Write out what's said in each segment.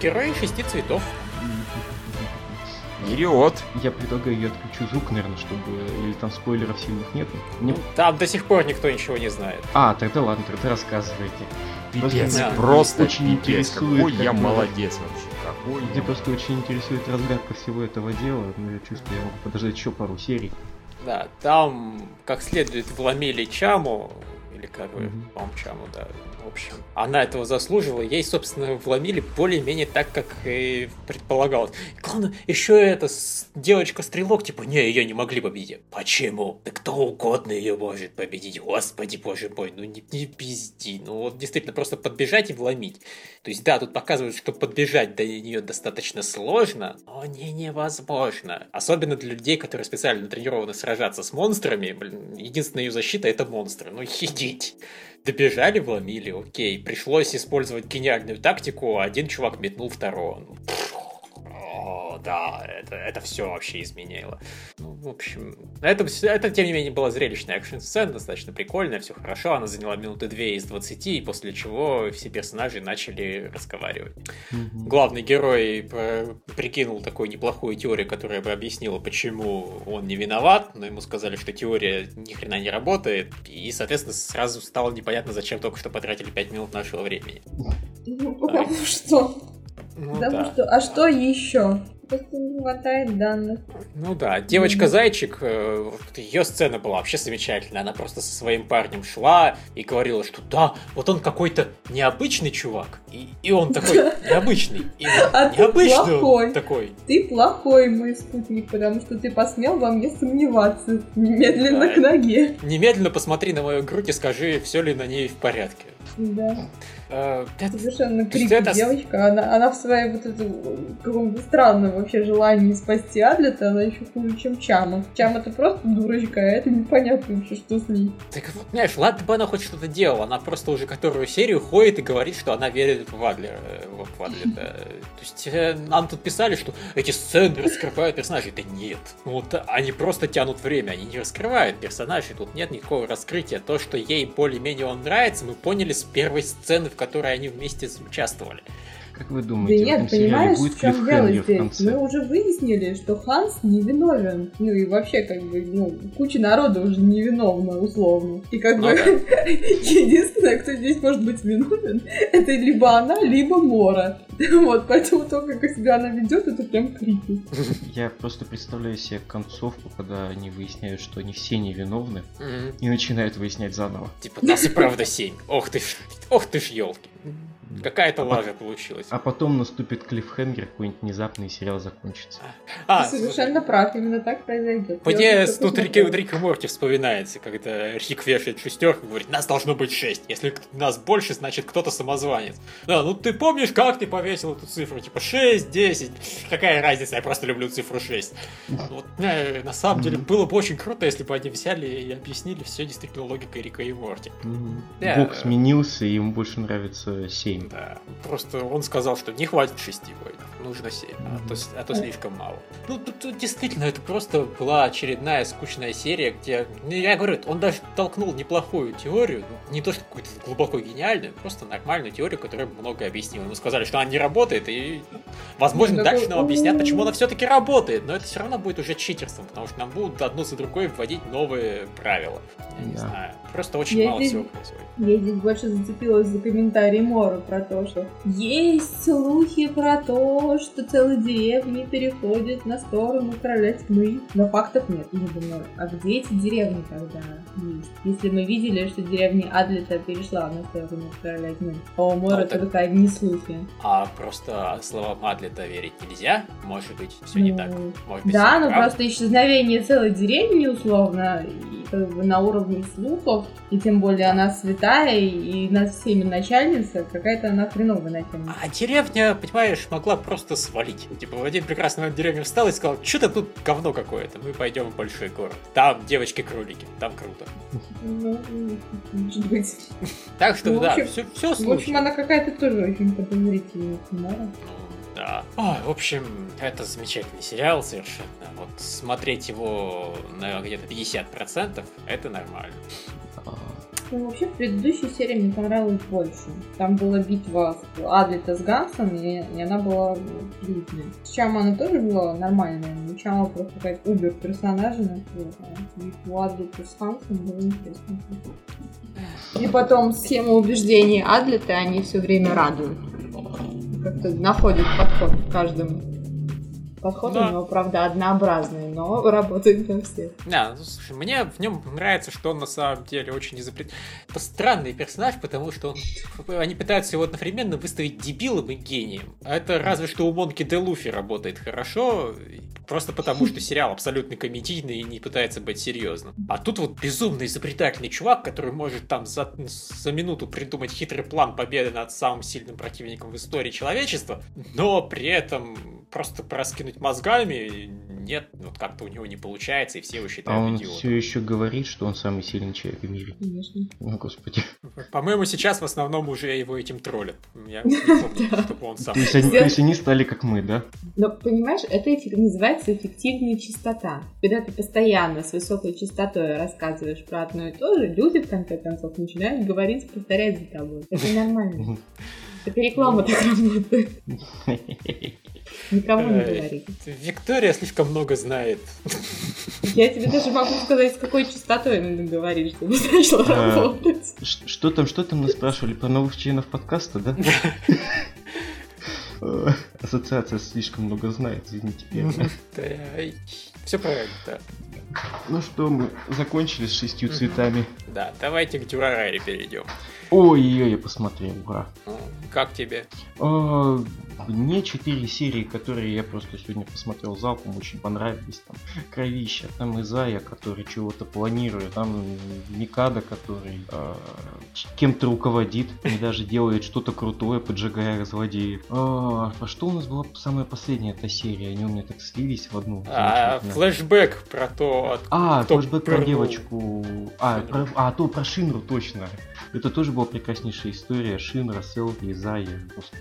герои шести цветов. Вперед! Я предлагаю, я отключу звук, наверное, чтобы... Или там спойлеров сильных нету. Не... Ну, там до сих пор никто ничего не знает. А, тогда ладно, тогда рассказывайте. Пипец, да. просто очень пипец, какой я молодец вообще. Какой Мне просто очень интересует разгадка всего этого дела, но я чувствую, я могу подождать еще пару серий. Да, там как следует вломили Чаму, или как бы, mm-hmm. по-моему, Чаму, да, общем. Она этого заслуживала. Ей, собственно, вломили более-менее так, как и предполагалось. И главное, еще эта девочка-стрелок, типа, не, ее не могли победить. Почему? Да кто угодно ее может победить. Господи, боже мой, ну не, не пизди. Ну вот действительно, просто подбежать и вломить. То есть, да, тут показывают, что подбежать до нее достаточно сложно, но не невозможно. Особенно для людей, которые специально тренированы сражаться с монстрами. Блин, единственная ее защита это монстры. Ну идите. Добежали, вломили, окей. Пришлось использовать гениальную тактику, один чувак метнул второго. Ну, да, это, это все вообще изменило. Ну, в общем, это, это, тем не менее, была зрелищная экшн-сцена, достаточно прикольная, все хорошо, она заняла минуты две из 20, после чего все персонажи начали разговаривать. Mm-hmm. Главный герой прикинул такую неплохую теорию, которая бы объяснила, почему он не виноват, но ему сказали, что теория ни хрена не работает, и, соответственно, сразу стало непонятно, зачем только что потратили 5 минут нашего времени. Ну, потому что... Ну, потому да. что... А что еще? Просто не хватает данных. Ну да, девочка-зайчик, э, ее сцена была вообще замечательная. Она просто со своим парнем шла и говорила, что да, вот он какой-то необычный чувак. И, и он такой необычный. И а необычный ты плохой. такой. Ты плохой мой спутник, потому что ты посмел во мне сомневаться. Немедленно да. к ноге. Немедленно посмотри на мою грудь и скажи, все ли на ней в порядке. Да. Э, это, Совершенно крипи это... девочка. Она, она в своей вот этом каком-то странном вообще желании спасти Адлета, она еще хуже, чем Чама. Чам это просто дурочка, а это непонятно вообще, что с ней. Так вот, понимаешь, ладно бы она хоть что-то делала, она просто уже которую серию ходит и говорит, что она верит в Адлера. В Адлета. То есть э, нам тут писали, что эти сцены раскрывают персонажей. Да нет. Вот они просто тянут время, они не раскрывают персонажей, тут нет никакого раскрытия. То, что ей более-менее он нравится, мы поняли с первой сцены, в которой они вместе участвовали. Как вы думаете, да нет, понимаешь, будет в чем дело здесь? Мы уже выяснили, что Ханс невиновен. Ну и вообще, как бы, ну, куча народа уже невиновна, условно. И как ну, бы, да. единственное, кто здесь может быть виновен, это либо она, либо Мора. Вот, поэтому то, как себя она ведет, это прям крики. Я просто представляю себе концовку, когда они выясняют, что они все невиновны, и начинают выяснять заново. Типа, нас и правда семь. Ох ты ж, ох ты ж, елки. Какая-то а лажа по... получилась. А потом наступит клиффхенгер, какой-нибудь внезапный сериал закончится. А, Ты совершенно прав, именно так произойдет. Мне тут Рик, Рик и Морти вспоминается, когда Рик вешает шестерку и говорит, нас должно быть шесть. Если нас больше, значит кто-то самозванец. Да, ну ты помнишь, как ты повесил эту цифру? Типа 6, 10. Какая разница, я просто люблю цифру 6. Вот, э, на самом деле было бы очень круто, если бы они взяли и объяснили все действительно логикой Рика и Морти. Бог сменился, и ему больше нравится 7. Да. Просто он сказал, что не хватит шести воинов, нужно семь, а то, а то слишком мало. Ну, тут, тут действительно, это просто была очередная скучная серия, где, ну, я говорю, он даже толкнул неплохую теорию, ну, не то, что какую-то глубоко гениальную, просто нормальную теорию, которая много объяснила. Ему сказали, что она не работает, и, возможно, ну, дальше нам объяснят, почему она все-таки работает, но это все равно будет уже читерством, потому что нам будут одно за другой вводить новые правила. Я не знаю. Просто очень я мало здесь, всего происходит. Я здесь больше зацепилась за комментарий Мора про то, что есть слухи про то, что целые деревни переходят на сторону короля тьмы. Но фактов нет. И я думаю, а где эти деревни тогда есть? Если мы видели, что деревня Адлета перешла на сторону короля тьмы. А у Мора ну, только одни слухи. А просто словам Адлета верить нельзя? Может быть, все ну, не так? Может быть, да, но просто исчезновение целой деревни, условно, как бы на уровне слухов, и тем более она святая, и над всеми начальница, какая-то она хреновая начальница. А деревня, понимаешь, могла просто свалить. Типа в один прекрасный момент деревня встала и сказала, что-то тут говно какое-то, мы пойдем в большой город. Там девочки-кролики, там круто. Ну, может быть. Так что, ну, да, все, все В общем, она какая-то тоже очень подозрительная, Тимара. Да. Ой, в общем, это замечательный сериал совершенно. Вот смотреть его на где-то 50% это нормально. Ну, вообще, предыдущая серия мне понравилась больше. Там была битва Адлита с Гансом, и, и она была длительной. С Чама она тоже была нормальная, но Чама просто какая-то убер персонажа. Вот, а битва Адлита с Гансом было интересно. И потом схема убеждений Адлита, они все время радуют. Как-то находят подход к каждому. Подход да. у него, правда, однообразный, но работает на всех. Да, ну, слушай, мне в нем нравится, что он на самом деле очень изобрет... Это странный персонаж, потому что он... они пытаются его одновременно выставить дебилом и гением. А это разве что у Монки де Луфи работает хорошо, просто потому что сериал абсолютно комедийный и не пытается быть серьезным. А тут вот безумно изобретательный чувак, который может там за, за минуту придумать хитрый план победы над самым сильным противником в истории человечества, но при этом просто проскинуть мозгами, нет, вот как-то у него не получается, и все его считают А он идиотом. все еще говорит, что он самый сильный человек в мире. Конечно. Ну, господи. По-моему, сейчас в основном уже его этим троллят. Я не помню, чтобы он сам... То есть они стали как мы, да? Но, понимаешь, это называется эффективная частота. Когда ты постоянно с высокой частотой рассказываешь про одно и то же, люди, в конце концов, начинают говорить, повторять за тобой. Это нормально. Это реклама так работает. Никому не говори. Виктория слишком много знает. Я тебе даже могу сказать, с какой частотой надо говорить, чтобы начало а, работать. Что там, что там нас спрашивали про новых членов подкаста, да? Ассоциация слишком много знает, извините. Все правильно, да. Ну что, мы закончили с шестью цветами. Да, давайте к Дюрараре перейдем. Ой-ой-ой, я посмотрел, ура. Как тебе? А, мне четыре серии, которые я просто сегодня посмотрел залпом, очень понравились. Там Кровища, там Изая, который чего-то планирует, там Микада, который э, кем-то руководит и даже делает что-то крутое, поджигая злодеев. А, а что у нас была самая последняя эта серия? Они у меня так слились в одну. А, флешбэк про то, А, флешбэк про девочку. А, про, а, то про Шинру точно. Это тоже была прекраснейшая история. Шинра, Селфи, Изая. Просто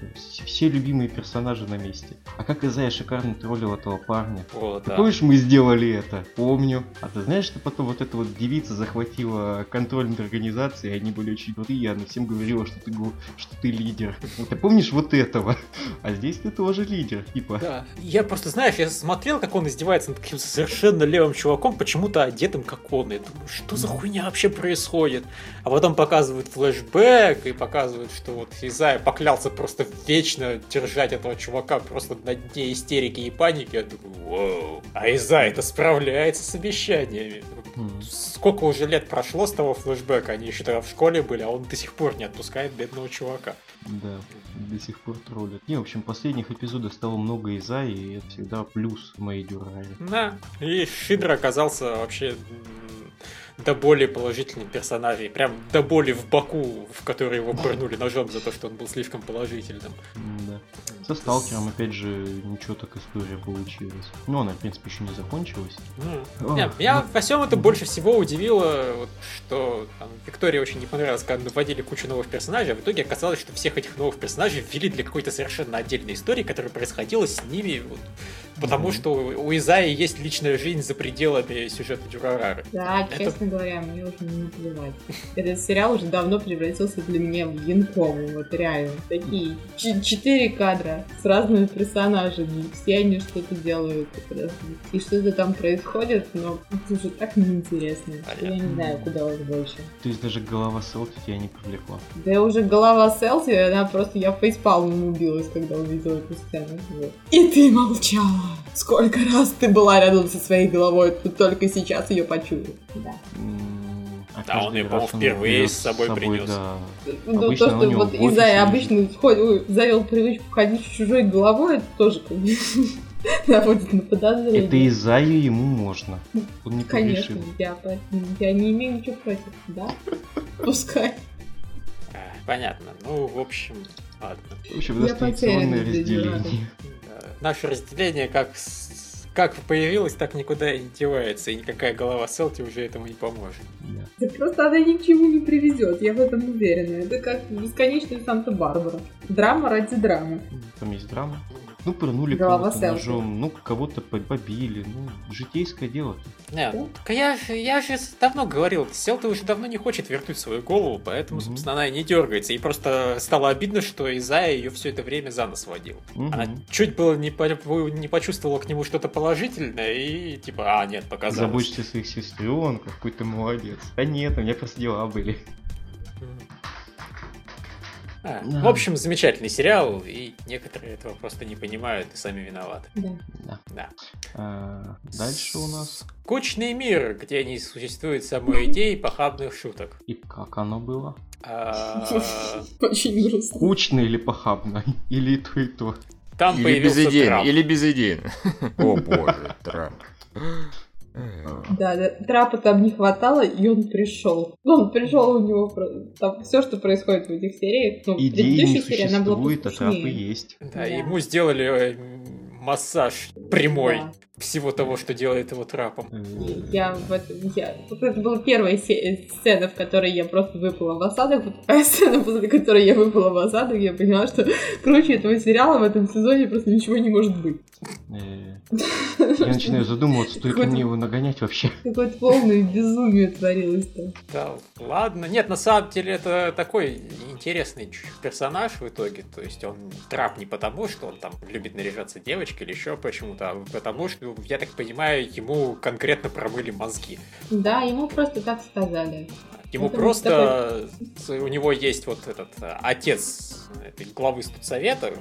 все любимые персонажи на месте. А как Изая шикарно троллил этого парня. О, да. Помнишь, мы сделали это? Помню. А ты знаешь, что потом вот эта вот девица захватила контроль над организацией, они были очень крутые, она всем говорила, что ты, что ты лидер. Ты помнишь вот этого? А здесь ты тоже лидер, типа. Да. Я просто, знаешь, я смотрел, как он издевается над каким-то совершенно левым чуваком, почему-то одетым как он. Я думаю, что за хуйня вообще происходит? А потом показывают флешбэк и показывают, что вот Изая поклялся просто вечно держать этого чувака просто на дне истерики и паники. Я думаю, вау. А Изая это справляется с обещаниями. Сколько уже лет прошло с того флешбэка, они еще тогда в школе были, а он до сих пор не отпускает бедного чувака. Да, до сих пор троллит. Не, в общем, последних эпизодов стало много Иза, и это всегда плюс в моей дюрале. Да, и Шидра оказался вообще до более положительных персонажей. Прям до боли в боку, в который его пырнули ножом за то, что он был слишком положительным. Да. Со сталкером, опять же, ничего так история получилась. Ну, она, в принципе, еще не закончилась. Mm. Нет, меня во всем это больше всего удивило, вот, что там, Виктории очень не понравилось, когда наводили кучу новых персонажей, а в итоге оказалось, что всех этих новых персонажей ввели для какой-то совершенно отдельной истории, которая происходила с ними, вот, потому mm-hmm. что у Изаи есть личная жизнь за пределами сюжета Дюрарары. Да, это... честно говоря, мне уже не плевать. Этот сериал уже давно превратился для меня в янковый, вот реально. Такие четыре кадра с разными персонажами. Все они что-то делают. И что-то там происходит, но это уже так неинтересно. Я не знаю, куда уж больше. То есть даже голова Селти тебя не привлекла? Да уже голова Селти, она просто... Я фейспалмом убилась, когда увидела эту сцену. И ты молчала. Сколько раз ты была рядом со своей головой, ты только сейчас ее почуял. Да. А да, он ее, по-моему, впервые с собой, собой принес. Да. Ну, то, что вот из-за обычно завел привычку ходить с чужой головой, это тоже как бы наводит на подозрение. Это из-за ему можно. Он не Конечно, я, я не имею ничего против, да? Пускай. А, понятно. Ну, в общем, ладно. В общем, дистанционное разделение. Наше разделение как как появилась, так никуда и не девается, и никакая голова Селти уже этому не поможет. Да. Да просто она ни к чему не приведет, я в этом уверена. Это как бесконечная Санта-Барбара. Драма ради драмы. Там есть драма. Ну, пырнули кого-то ножом, ну, кого-то по- побили. Ну, житейское дело. Не, ну, так я, же- я же давно говорил, Селта уже давно не хочет вернуть свою голову, поэтому, Мгм. собственно, она и не дергается. И просто стало обидно, что Изая ее все это время за нос водил. Мгм. Она чуть было не, по- не почувствовала к нему что-то положительное и типа, а, нет, показалось. Заботишься о своих сестренках, какой ты молодец. Да нет, у меня просто дела были. А, Да. В общем, замечательный сериал, и некоторые этого просто не понимают и сами виноваты. Да. Да. Да. А, дальше у нас. Скучный мир, где не существует самой идеи похабных шуток. И как оно было? А, Очень грустно. Скучно или похабно? Или и то, и то. Там Или появился безидейно, Трамп. или безидейно. О боже, Трамп. Да, да, трапа там не хватало, и он пришел. Он пришел у него про- там все, что происходит в этих сериях. Ну, в Идеи не предыдущей серии она была существует, а трапы есть. Да, Да. ему сделали э, массаж прямой Да. Всего того, что делает его трапом. Я в этом, я... Вот это была первая се- сцена, в которой я просто выпала в осадок. Вот такая сцена, после которой я выпала в осадок, я поняла, что круче этого сериала в этом сезоне просто ничего не может быть. э, Я начинаю задумываться, стоит ли мне его нагонять вообще. Какое-то полное безумие творилось там. Да, ладно. Нет, на самом деле это такой интересный персонаж в итоге. То есть он трап не потому, что он там любит наряжаться девочкой или еще почему-то, а потому что, я так понимаю, ему конкретно промыли мозги. Да, ему просто так сказали. Ему Это просто с- у него есть вот этот э, отец этой главы студсовета,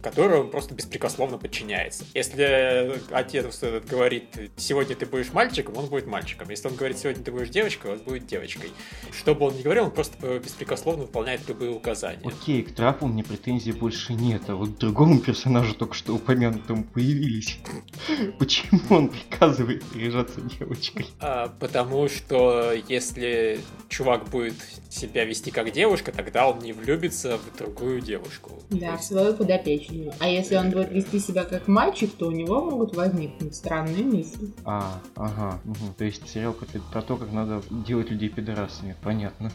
которой он просто беспрекословно подчиняется. Если отец этот говорит, сегодня ты будешь мальчиком, он будет мальчиком. Если он говорит, сегодня ты будешь девочкой, он будет девочкой. Что бы он ни говорил, он просто э, беспрекословно выполняет любые указания. Окей, к трапу мне претензий больше нет, а вот к другому персонажу только что упомянутому появились. Почему он приказывает наряжаться девочкой? А, потому что если чувак будет себя вести как девушка, тогда он не влюбится в другую девушку. Да, в свою подопечную. А если он будет вести себя как мальчик, то у него могут возникнуть странные мысли. А, ага, мгм. то есть сериал про то, как надо делать людей пидорасами, понятно.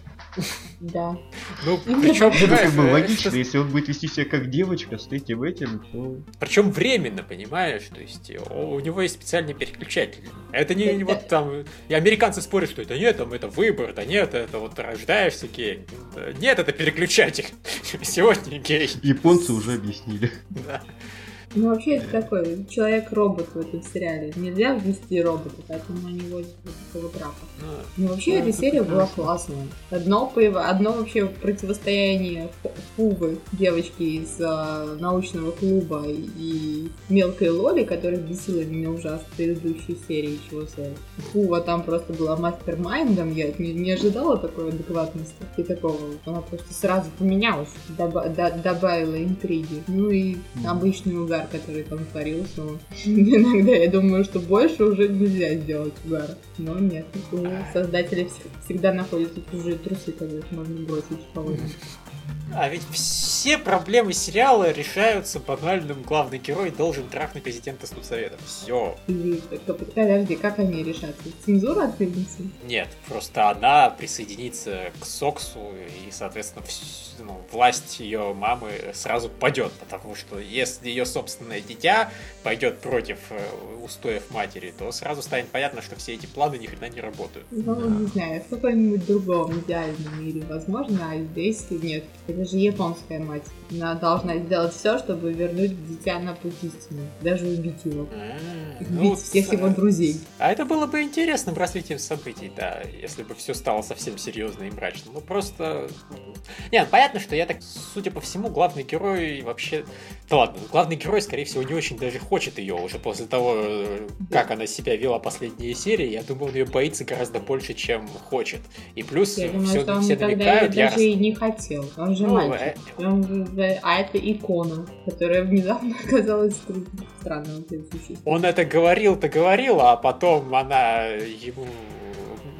Да. Ну, причем, как бы логично, если он будет вести себя как девочка с этим этим, то... Причем временно, понимаешь? То есть о- у него есть специальный переключатель. Это не Это- вот там... И американцы спорят, что это нет, там это выбор, это нет, это вот рождаешься гей. Да Нет, это переключатель. Сегодня гей. Японцы уже объяснили. Да. Ну, вообще, это такой человек-робот в этом сериале. Нельзя ввести робота, поэтому они возят вот такого трапа. Ну, Ну, вообще, эта серия была классная. Одно, одно вообще противостояние Фувы, девочки из а, научного клуба, и мелкой Лоли, которая бесила меня ужасно в предыдущей серии, чего стоит. Фува там просто была мастер-майндом, я не, не ожидала такой адекватности и такого. Она просто сразу поменялась, доба- до- добавила интриги. Ну и обычный угар, который там творился. он- Иногда я думаю, что больше уже нельзя сделать угара. Но нет, у создателей вс- всегда находятся чужие трусы, которых можно бросить в кого-нибудь. А ведь все проблемы сериала решаются банальным. Главный герой должен трахнуть президента студсовета. Все. Или, так, подожди, как они решатся? Цензура отключится? Нет, просто она присоединится к Соксу, и, соответственно, вс- ну, власть ее мамы сразу падет, потому что если ее собственное дитя пойдет против э, устоев матери, то сразу станет понятно, что все эти планы ни хрена не работают. Ну, не знаю, в каком-нибудь другом идеальном мире возможно, а здесь нет. Это же японская мать. Она должна сделать все, чтобы вернуть дитя на путь истины. Даже убить его. М, Убить ну, всех его друзей. А это было бы интересным развитием событий, да, если бы все стало совсем серьезно и мрачно. Ну просто... Не, ну, понятно, что я так, судя по всему, главный герой вообще... Да ладно, главный герой, скорее всего, не очень даже хочет ее уже после того, э, как она себя вела последние серии. Я думаю, он ее боится гораздо больше, чем хочет. И плюс Я думаю, все, что он все намекают, я даже и не хотел. Он же Ну, мальчик. э, Он же- А это икона, которая внезапно оказалась стр- странным. Он это говорил-то говорил, а потом она ему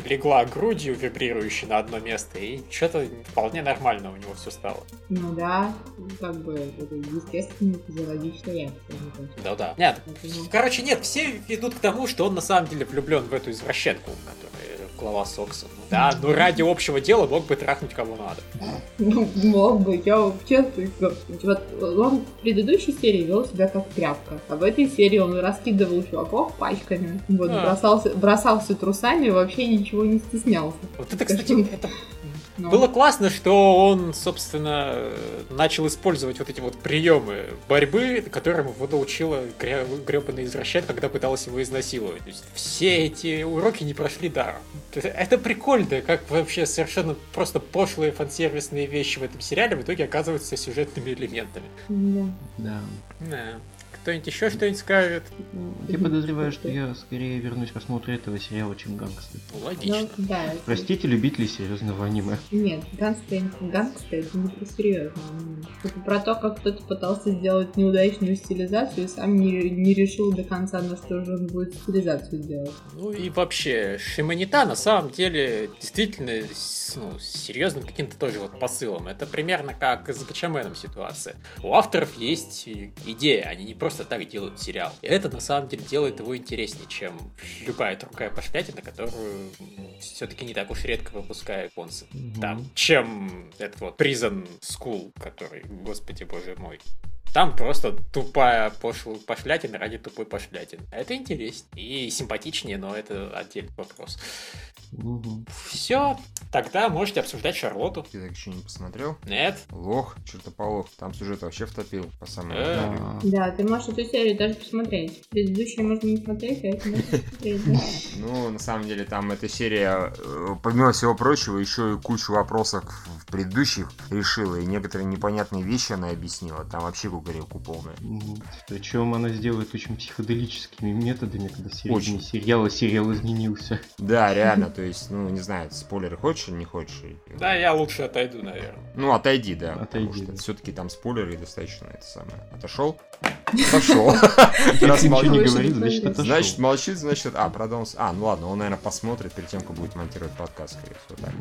легла грудью вибрирующей на одно место, и что-то вполне нормально у него все стало. Ну да, как бы это естественная физиологичная реакция. Да-да. Нет, Поэтому- короче, нет, все ведут к тому, что он на самом деле влюблен в эту извращенку, которая глава Сокса. Да, но ради общего дела мог бы трахнуть кого надо. Ну, мог бы, я честно Вот он в предыдущей серии вел себя как тряпка, а в этой серии он раскидывал чуваков пачками, вот, а. бросался, бросался трусами, вообще ничего не стеснялся. Вот это, кстати, это ну. Было классно, что он, собственно, начал использовать вот эти вот приемы борьбы, которым его научила гребаная извращенка, когда пыталась его изнасиловать. То есть все эти уроки не прошли даром. Это прикольно, как вообще совершенно просто пошлые фансервисные вещи в этом сериале в итоге оказываются сюжетными элементами. Да. Да. да. Кто-нибудь еще что-нибудь скажет? Я подозреваю, что я скорее вернусь к просмотру этого сериала, чем гангстер. Логично. Ну, да, Простите, любители серьезного аниме. Нет, гангстер, гангстер это не про серьезное Это про то, как кто-то пытался сделать неудачную стилизацию и сам не, не решил до конца, на что же он будет стилизацию делать. Ну и вообще, Шиманита на самом деле действительно ну, серьезным каким-то тоже вот посылом. Это примерно как с Гачаменом ситуация. У авторов есть идея, они не просто просто так делают сериал. И это на самом деле делает его интереснее, чем любая другая пошлятина, которую все-таки не так уж редко выпускают японцы. Mm-hmm. Там, чем этот вот Prison School, который, господи боже мой. Там просто тупая пошл... пошлятина ради тупой пошлятины. Это интереснее и симпатичнее, но это отдельный вопрос. Угу. Все, тогда можете обсуждать Шарлоту. Ты так еще не посмотрел? Нет. Лох, чертополох. Там сюжет вообще втопил по самому. Э. Да, ты можешь эту серию даже посмотреть. Предыдущую можно не смотреть, а эту можно посмотреть. Ну, на самом деле, там эта серия, э, помимо всего прочего, еще и кучу вопросов в предыдущих решила, и некоторые непонятные вещи она объяснила. Там вообще горелку полная. Причем она сделает очень психоделическими методами, когда середине сериала сериал изменился. Да, реально, то есть, ну, не знаю, спойлеры хочешь или не хочешь? Да, я лучше отойду, наверное. Ну, отойди, да. Отойди. Потому что все-таки там спойлеры достаточно это самое. Отошел? Отошел. Раз не говорит, значит отошел. Значит, молчит, значит... А, продался. А, ну ладно, он, наверное, посмотрит перед тем, как будет монтировать подкаст, скорее всего, так.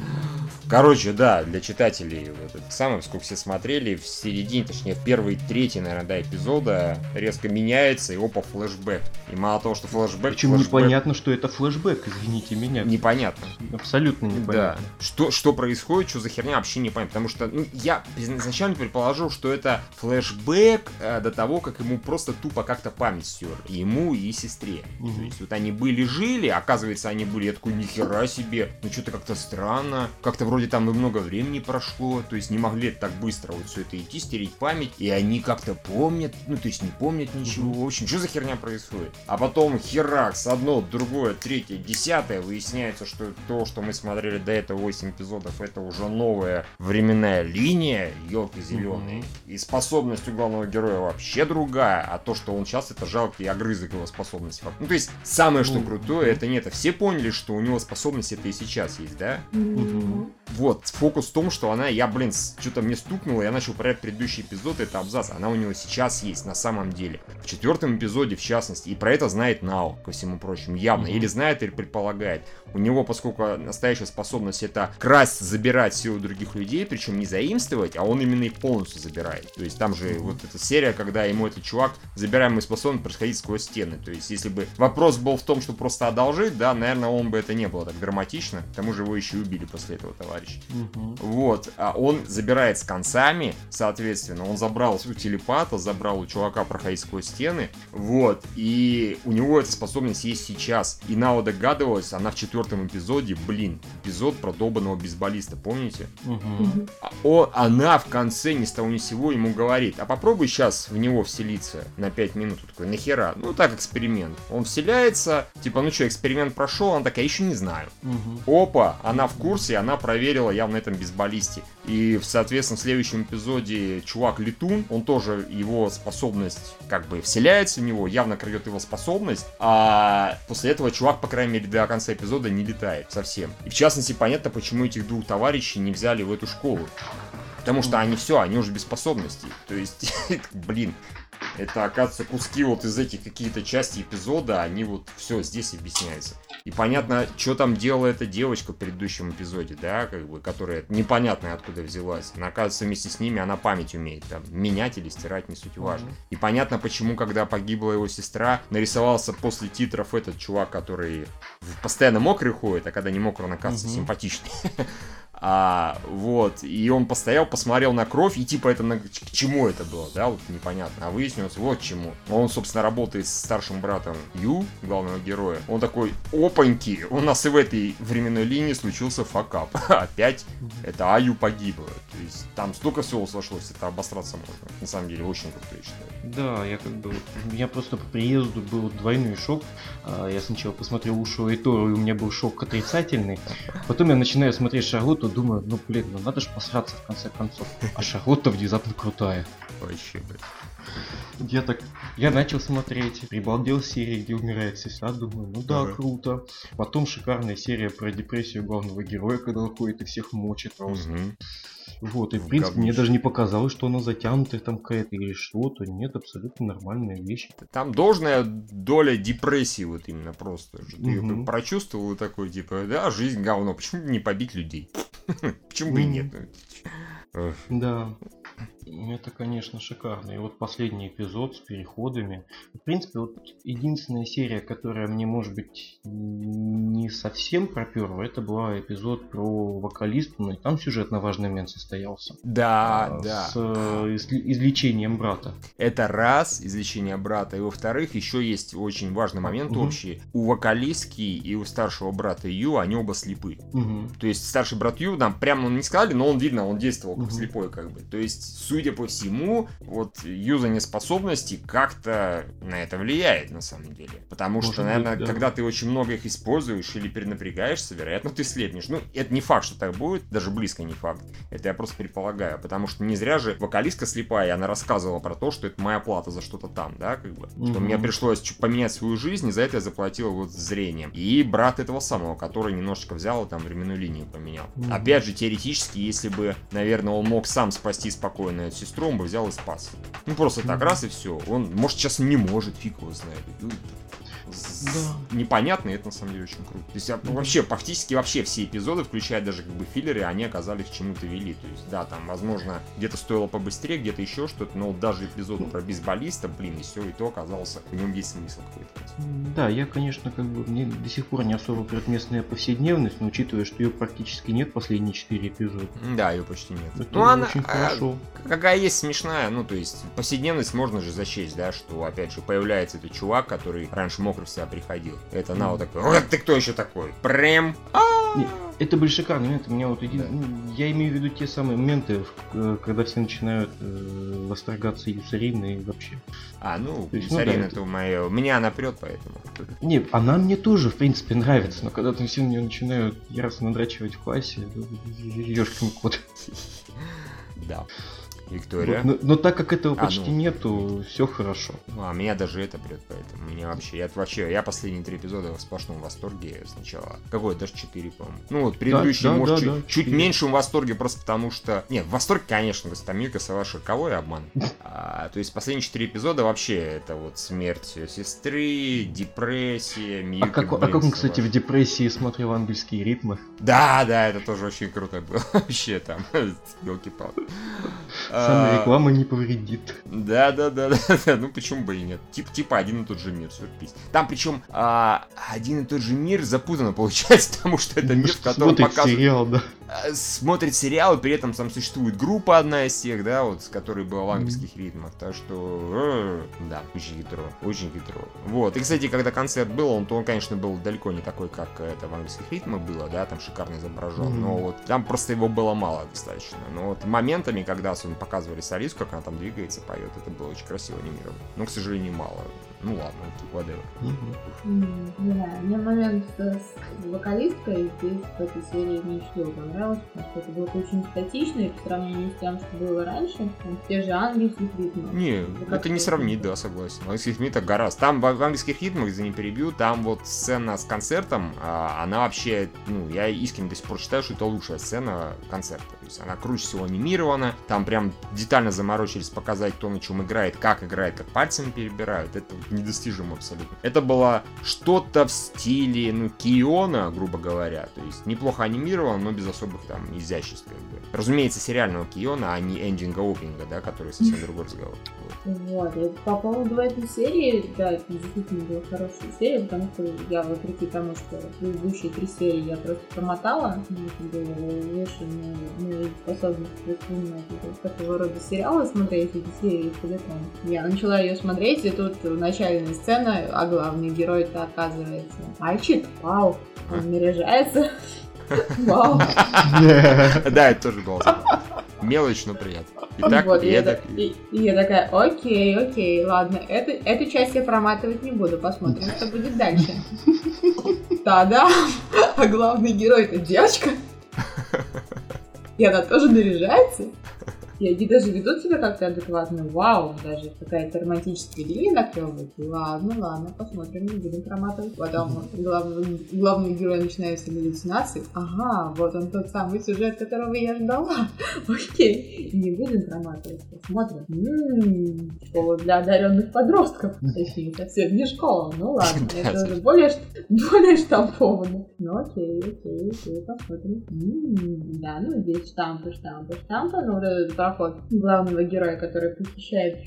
Короче, да, для читателей, вот это самое, сколько все смотрели, в середине, точнее, в первые третьи, наверное, да, эпизода резко меняется, и опа, флешбэк. И мало того, что флешбэк... Почему непонятно, что это флешбэк, извините меня. Непонятно. Абсолютно непонятно. Да. Что, что происходит, что за херня, вообще не понятно. Потому что ну, я изначально предположил, что это флешбэк э, до того, как ему просто тупо как-то память стер. Ему и сестре. Угу. То есть вот они были-жили, оказывается, они были, я такой, нихера себе, ну что-то как-то странно. Как-то вроде там и много времени прошло, то есть не могли так быстро вот все это идти, стереть память. И они как-то помнят, ну то есть не помнят ничего. Угу. В общем, что за херня происходит? А потом херакс, одно, другое, третье, десятое, выясняется, что то, что мы смотрели до этого 8 эпизодов, это уже новая временная линия, елки зеленые. Угу. И способность у главного героя вообще другая, а то, что он сейчас, это жалкий огрызок его способности. Ну, то есть, самое, что крутое, это не это. Все поняли, что у него способность это и сейчас есть, да? Угу. Вот, фокус в том, что она, я, блин, что-то мне стукнуло, я начал проверять предыдущий эпизод, это абзац, она у него сейчас есть, на самом деле. В четвертом эпизоде, в частности, и про это знает Нао, ко всему прочему, явно. Mm-hmm. Или знает, или предполагает. У него, поскольку настоящая способность это красть, забирать силу других людей, причем не заимствовать, а он именно их полностью забирает. То есть там же mm-hmm. вот эта серия, когда ему этот чувак забираемый способность происходить сквозь стены. То есть если бы вопрос был в том, что просто одолжить, да, наверное, он бы это не было так драматично. К тому же его еще и убили после этого товарища. Mm-hmm. Вот. А он забирает с концами, соответственно, он забрал у телепата, забрал у чувака проходить сквозь стены. Вот. И у него эта способность есть сейчас. И Нао догадывалась, она в четвертом четвертом эпизоде, блин, эпизод про долбанного бейсболиста, помните? Угу. О, она в конце ни с того ни с сего ему говорит, а попробуй сейчас в него вселиться на 5 минут. Он такой, нахера? Ну так, эксперимент. Он вселяется, типа, ну что, эксперимент прошел, она такая, еще не знаю. Угу. Опа, она в курсе, она проверила явно этом бейсболисте. И, соответственно, в следующем эпизоде чувак Летун, он тоже, его способность как бы вселяется в него, явно крадет его способность, а после этого чувак, по крайней мере, до конца эпизода не летает совсем. И в частности, понятно, почему этих двух товарищей не взяли в эту школу. Потому что они все, они уже без способностей. То есть, блин, это, оказывается, куски вот из этих какие-то части эпизода, они вот все здесь объясняются. И понятно, что там делала эта девочка в предыдущем эпизоде, да, как бы, которая непонятно откуда взялась. Она, оказывается, вместе с ними она память умеет там менять или стирать, не суть важно. И понятно, почему, когда погибла его сестра, нарисовался после титров этот чувак, который постоянно мокрый ходит, а когда не мокрый, он оказывается симпатичный. А, вот, и он постоял, посмотрел на кровь, и типа это на, к чему это было, да, вот непонятно. А выяснилось вот чему. Он, собственно, работает с старшим братом Ю, главного героя. Он такой, опаньки, у нас и в этой временной линии случился факап. Опять это Аю погибла. То есть там столько всего сошлось, это обосраться можно. На самом деле, очень круто, я считаю. Да, я как бы, меня просто по приезду был двойной шок. А, я сначала посмотрел Ушо и Тору, и у меня был шок отрицательный. Потом я начинаю смотреть Шарлотту, думаю, ну блин, ну надо же посраться в конце концов. А Шарлотта внезапно крутая. Вообще, блядь. Я так, я начал смотреть, прибалдел серии, где умирает сестра, думаю, ну да, Ага. круто. Потом шикарная серия про депрессию главного героя, когда он ходит и всех мочит просто. Мгм. Вот, и в принципе мне говнище. даже не показалось, что она затянутая там какая-то или что-то. Нет, абсолютно нормальная вещь. Там должная доля депрессии вот именно просто. Ты ее Мгм. прочувствовал и такой, типа, да, жизнь говно, почему не побить людей? Почему бы и нет? Да, это, конечно, шикарно. И вот последний эпизод с переходами. В принципе, вот единственная серия, которая мне, может быть, не совсем проперла, это была эпизод про вокалистку, но и там сюжет на важный момент состоялся. Да, А, да. С э, излечением брата. Это раз, излечение брата. И во-вторых, еще есть очень важный момент Мгм. общий. У вокалистки и у старшего брата Ю, они оба слепы. Мгм. То есть старший брат Ю, нам прямо ну, не сказали, но он видно, он действовал как Мгм. слепой как бы. То есть, судя по всему, вот юзание способностей как-то на это влияет на самом деле. Потому Может что, быть, наверное, да. когда ты очень много их используешь или перенапрягаешься, вероятно, ты слепнешь. Ну, это не факт, что так будет, даже близко не факт. Это я просто предполагаю, потому что не зря же вокалистка слепая, она рассказывала про то, что это моя плата за что-то там, да, как бы. Что Мгм. мне пришлось поменять свою жизнь, и за это я заплатил вот зрением. И брат этого самого, который немножечко взял и там временную линию поменял. Мгм. Опять же, теоретически, если бы, наверное, он мог сам спасти спокойно эту сестру, он бы взял и спас. Ну, просто так раз и все. Он, может, сейчас не может, фиг его знает. Да. Непонятно, и это на самом деле очень круто. То есть, а, вообще, практически вообще все эпизоды, включая даже как бы филлеры, они оказались к чему-то вели. То есть, да, там, возможно, где-то стоило побыстрее, где-то еще что-то, но вот даже эпизод про бейсболиста, блин, и все, и то оказался, в нем есть смысл какой-то. Да, я, конечно, как бы мне до сих пор не особо прет местная повседневность, но учитывая, что ее практически нет последние четыре эпизода. Да, ее почти нет. Это ну, она, очень а, хорошо. какая есть смешная, ну, то есть, повседневность можно же зачесть, да, что, опять же, появляется этот чувак, который раньше мокро в себя приходил. Это на вот такой, вот ты кто еще такой? Прям. Не, Это были шикарные моменты. Меня вот един- Да. ну, Я имею в виду те самые моменты, э, когда все начинают э, восторгаться Юсариной и вообще. А, ну, есть, ну Сарина, да, это мое. Меня она прет, поэтому. Не, она мне тоже, в принципе, нравится, но когда там все на нее начинают яростно надрачивать в классе, ешкин кот. Да. Виктория. Но, но так как этого А, почти ну. нету, все хорошо. Ну, а меня даже это прет, поэтому меня вообще, я вообще, я последние три эпизода в сплошном восторге сначала. Какой, даже четыре, по-моему. Ну вот, предыдущий, да, может, да, чуть, да, чуть меньшем восторге, просто потому что... Нет, в восторге, конечно, Гастамирка, Саваша, кого я обман? А, то есть последние четыре эпизода вообще это вот смерть сестры, депрессия, А Мiyuki, как, а блин, как он, кстати, Саваши. в депрессии смотрел английские ритмы? Да, да, это тоже очень круто было. Вообще там, елки-палки. Самая А, реклама не повредит. Да, да, да, да, ну почему бы и нет. Тип, типа один и тот же мир, сюрприз. Там причем а, один и тот же мир запутанно получается, потому что это мир, в котором Смотрит показывают сериал, да. а, смотрит сериал, и при этом там существует группа одна из тех, да, вот, с которой была в английских ритмах. Так что, э, да, очень хитро, очень хитро. Вот, и, кстати, когда концерт был, он, то он, конечно, был далеко не такой, как это в английских ритмах было, да, там шикарно изображен, но вот там просто его было мало достаточно. Но вот моментами, когда особенно показывали солистку, как она там двигается, поет, это было очень красиво анимировано. Но, к сожалению, мало. Ну ладно, окей, whatever. М, Не знаю, мне момент с вокалисткой здесь в этой серии меньше всего понравился, потому что это было очень статично, и по сравнению с тем, что было раньше, там те же ангельские ритмы. Не, это как не сравнить, это? да, согласен. В английских ритмах гораздо. Там в в английских ритмах, за не перебью, там вот сцена с концертом, а, она вообще, ну, я искренне до сих пор считаю, что это лучшая сцена концерта. Есть она круче всего анимирована, там прям детально заморочились показать, кто на чем играет, как играет, как пальцами перебирают. Это недостижимо абсолютно. Это было что-то в стиле, ну, Киона, грубо говоря. То есть неплохо анимировано, но без особых там изяществ. Как бы. Разумеется, сериального Киона, а не эндинга опенинга, да, который совсем другой разговор. Вот. По поводу этой серии, да, это действительно была хорошая серия, потому что я, вопреки тому, что предыдущие три серии я просто промотала, когда выше моей способности воспринимать такого рода сериалы, смотреть эти серии целиком. Я начала ее смотреть, и тут начальная сцена, а главный герой-то оказывается мальчик. Вау, он наряжается. Вау. Да, это тоже было Мелочь, но приятно. И так, вот, и, это, и, и я такая, окей, окей, ладно, эту, эту часть я проматывать не буду, посмотрим, что будет дальше. Да-да, а главный герой это девочка. И она тоже наряжается. И они даже ведут себя как-то адекватно. Вау, даже какая-то романтическая линия наклевывается. Ладно, ладно, посмотрим, не будем проматывать. Потом главный, главный герой начинается галлюцинации. Ага, вот он тот самый сюжет, которого я ждала. Окей, не будем проматывать, посмотрим. М-м, школа для одаренных подростков. Точнее, совсем не школа. Ну ладно, это уже более, более штампованно. Ну окей, окей, окей, посмотрим. М-м, да, ну здесь штампы, штампы, штампы. Ну вот проход главного героя, который похищает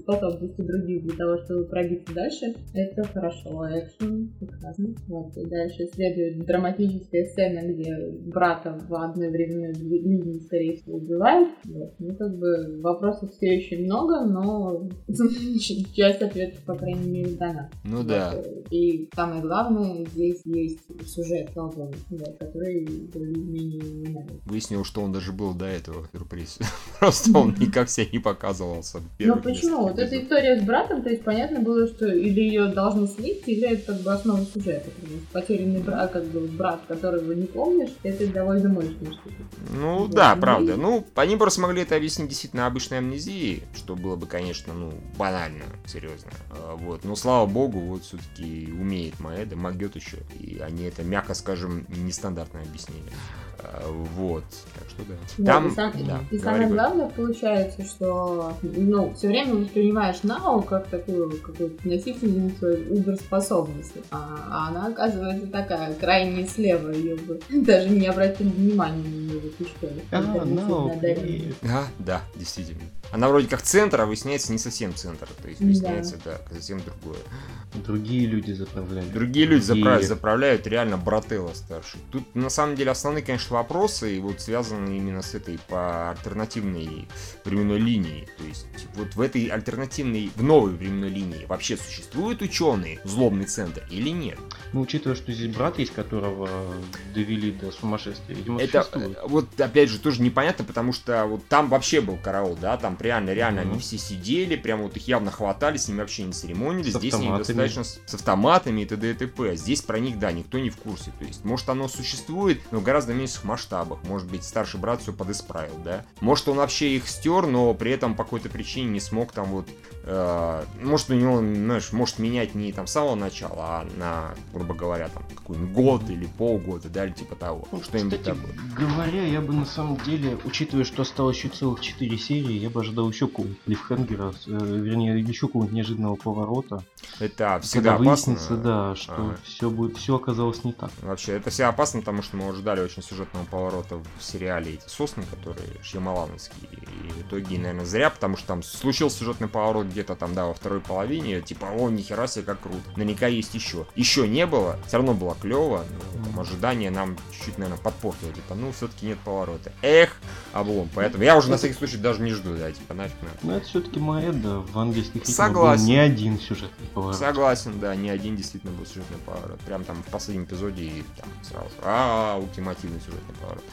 способности других для того, чтобы пробиться дальше. Это хорошо, экшен, прекрасно. Вот, и дальше следует драматическая сцена, где брата в одной временной линии, скорее всего, убивают. Вот. Ну, как бы вопросов все еще много, но часть ответов, по крайней мере, дана. Ну да. И самое главное, здесь есть сюжет, который более-менее не Выяснил, что он даже был до этого сюрприз. Просто он никак себя не показывался. Ну почему? Вот эта история с братом, то есть понятно было, что или ее должны слить, это как бы основа сюжета. Потерянный брат, как бы брат, которого не помнишь, это довольно мощная штука. Ну да, правда. Ну, они просто могли это объяснить действительно обычной амнезией, что было бы, конечно, ну, банально, серьезно. А, вот. Но слава богу, вот все-таки умеет Маэда, могет еще. И они это, мягко скажем, нестандартное объяснение. А, вот. Так что да. Там, и, сам, да, и самое главное получается, что ну, все время воспринимаешь Нау как такую какую-то носительницу убер-способности. А, а она оказывается такая, крайне слева. Ее бы даже не обратили внимания на нее в этой школе. А, Нау, да, да, действительно. Она вроде как центр, а выясняется не совсем центр. То есть выясняется, да, да совсем другое. Другие люди заправляют. Другие люди Другие... заправляют, заправляют реально брателла старший. Тут на самом деле основные, конечно, вопросы и вот связаны именно с этой по альтернативной временной линии. То есть вот в этой альтернативной, в новой временной линии вообще существуют ученые, злобный центр или нет? Ну, учитывая, что здесь брат есть, которого довели до сумасшествия, видимо, Это существует. вот опять же тоже непонятно, потому что вот там вообще был караул, да, там реально, реально mm-hmm. они все сидели, прям вот их явно хватали, с ними вообще не церемонились. Здесь они достаточно с, с автоматами и т.д. и т.п. Здесь про них, да, никто не в курсе. То есть, может, оно существует, но в гораздо меньших масштабах. Может быть, старший брат все подисправил, да. Может, он вообще их стер, но при этом по какой-то причине не смог там вот Э, может у него, знаешь, может менять не там с самого начала, а на, грубо говоря, там какой-нибудь год или полгода, да, или типа того. Ну, Что-нибудь такое. Говоря, я бы на самом деле, учитывая, что осталось еще целых 4 серии, я бы ожидал еще какого-нибудь клиффхенгера, э, вернее, еще какого-нибудь неожиданного поворота. Это всегда когда опасно. выяснится, да, что ага. все будет, все оказалось не так. Вообще, это все опасно, потому что мы ожидали очень сюжетного поворота в сериале эти сосны, которые Шьямалановские. И в итоге, наверное, зря, потому что там случился сюжетный поворот где-то там, да, во второй половине, типа, о, нихера себе, как круто. Наверняка есть еще. Еще не было, все равно было клево, но там, ожидания нам чуть-чуть, наверное, подпортило, типа, ну, все-таки нет поворота. Эх, облом. Поэтому я уже на всякий случай даже не жду, да, типа, нафиг надо. Ну, это все-таки Маэда в английских Согласен. не один сюжетный поворот. Согласен, да, не один действительно был сюжетный поворот. Прям там в последнем эпизоде и там сразу, а, ультимативный сюжетный поворот.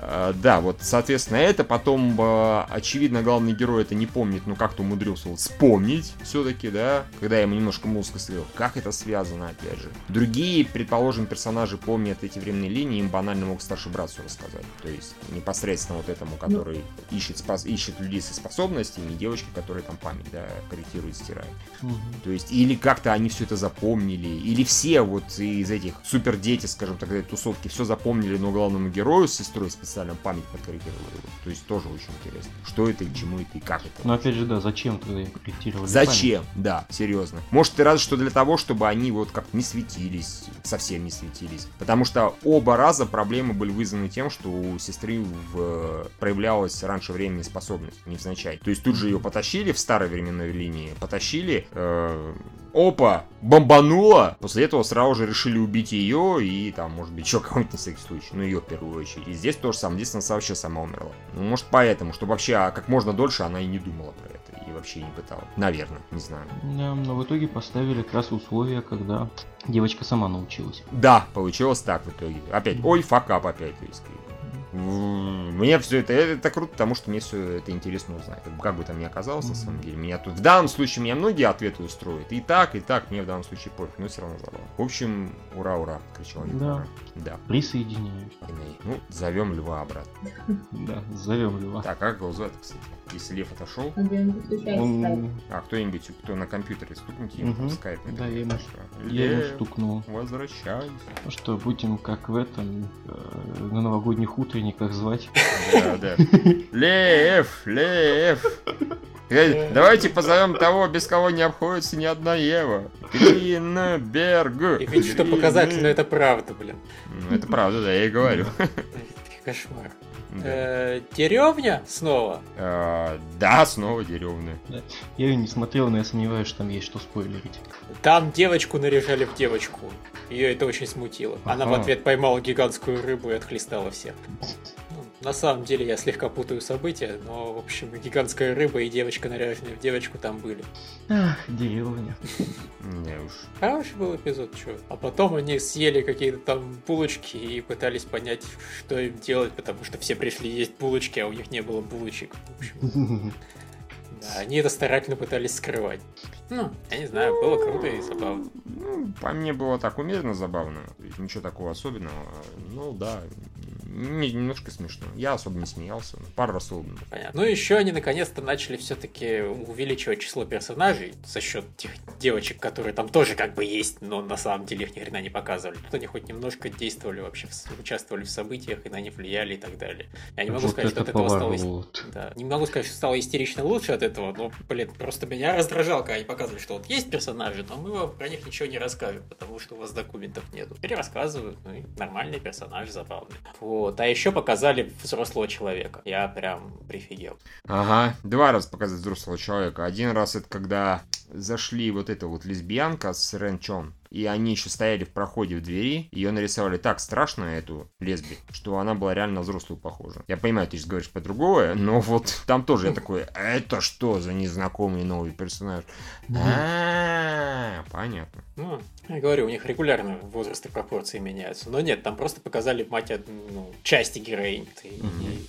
Э, да, вот, соответственно, это потом, э, очевидно, главный герой это не помнит, но как-то умудрился вот вспомнить все-таки, да, когда ему немножко мозг исследовал, как это связано, опять же. Другие, предположим, персонажи помнят эти временные линии, им банально могут старший брат все рассказать. То есть, непосредственно вот этому, ну. который ну, ищет, спас, ищет людей со способностями, и девочки, которые там память, да, корректирует, стирает. Угу. То есть, или как-то они все это запомнили, или все вот из этих супер дети, скажем так, тусовки все запомнили, но главному герою с сестрой специально специально память подкорректировали. То есть тоже очень интересно. Что это и к чему это и как это. Но опять же, да, зачем тогда им корректировали Зачем? Память? Да, серьезно. Может, ты рад, что для того, чтобы они вот как не светились, совсем не светились. Потому что оба раза проблемы были вызваны тем, что у сестры в... проявлялась раньше времени способность, невзначай. То есть тут же ее потащили в старой временной линии, потащили, э... опа, бомбануло. После этого сразу же решили убить ее и там, может быть, еще кого-нибудь на всякий случай. Ну, ее в первую очередь. И здесь тоже самое. Здесь она вообще сама умерла. Ну, может, поэтому, чтобы вообще а как можно дольше она и не думала про это. И вообще не пытала. Наверное, не знаю. Да, но в итоге поставили как раз условия, когда девочка сама научилась. Да, получилось так в итоге. Опять, ой, факап опять. То есть, мне все это, это круто, потому что мне все это интересно узнать. Как бы, там ни оказалось, на самом деле. Меня тут в данном случае меня многие ответы устроят. И так, и так, мне в данном случае пофиг, но все равно забавно. В общем, ура, ура, кричал Да. Да. Присоединяюсь. Ну, зовем льва обратно. Да, зовем льва. Так, как его звать, кстати? Если лев отошел. Он... А кто-нибудь, кто на компьютере стукните ему угу. в скайп. Да, я ему, я ему стукнул. Возвращайся. Ну что, будем как в этом, э, на новогодних утренниках звать. Да, да. Лев, лев. Давайте позовем того, без кого не обходится ни одна Ева. Гринберг. И ведь что показательно, это правда, блин. Ну, это правда, да, я и говорю. Кошмар. Э, деревня снова? Э, да, снова деревня. Я ее не смотрел, но я сомневаюсь, что там есть что спойлерить. Там девочку наряжали в девочку. Ее это очень смутило. Она в ответ поймала гигантскую рыбу и отхлестала всех. На самом деле я слегка путаю события, но, в общем, гигантская рыба и девочка, наряженная в девочку, там были. Ах, деревня. Не уж. Хороший был эпизод, что. А потом они съели какие-то там булочки и пытались понять, что им делать, потому что все пришли есть булочки, а у них не было булочек. Да, они это старательно пытались скрывать. Ну, я не знаю, было круто и забавно. Ну, по мне было так умеренно забавно. Ничего такого особенного. Ну да, немножко смешно. Я особо не смеялся, пару раз улыбнулся. Понятно. Ну, еще они наконец-то начали все-таки увеличивать число персонажей за счет тех девочек, которые там тоже как бы есть, но на самом деле их ни хрена не показывали. Тут они хоть немножко действовали вообще, участвовали в событиях и на них влияли и так далее. Я не могу вот сказать, что от этого стало... Да. Не могу сказать, что стало истерично лучше от этого, но, блин, просто меня раздражал, когда они показывали, что вот есть персонажи, но мы вам про них ничего не расскажем, потому что у вас документов нету. Перерассказывают, ну и нормальный персонаж, забавный. Вот. Вот. А еще показали взрослого человека. Я прям прифигел. Ага, два раза показать взрослого человека. Один раз это когда зашли вот эта вот лесбиянка с Рен Чон и они еще стояли в проходе в двери, ее нарисовали так страшно, эту лесби, что она была реально на взрослую похожа. Я понимаю, ты сейчас говоришь по другое, но вот там тоже я такой, это что за незнакомый новый персонаж? А, понятно. Ну, я говорю, у них регулярно возраст и пропорции меняются. Но нет, там просто показали мать ну, части героинь.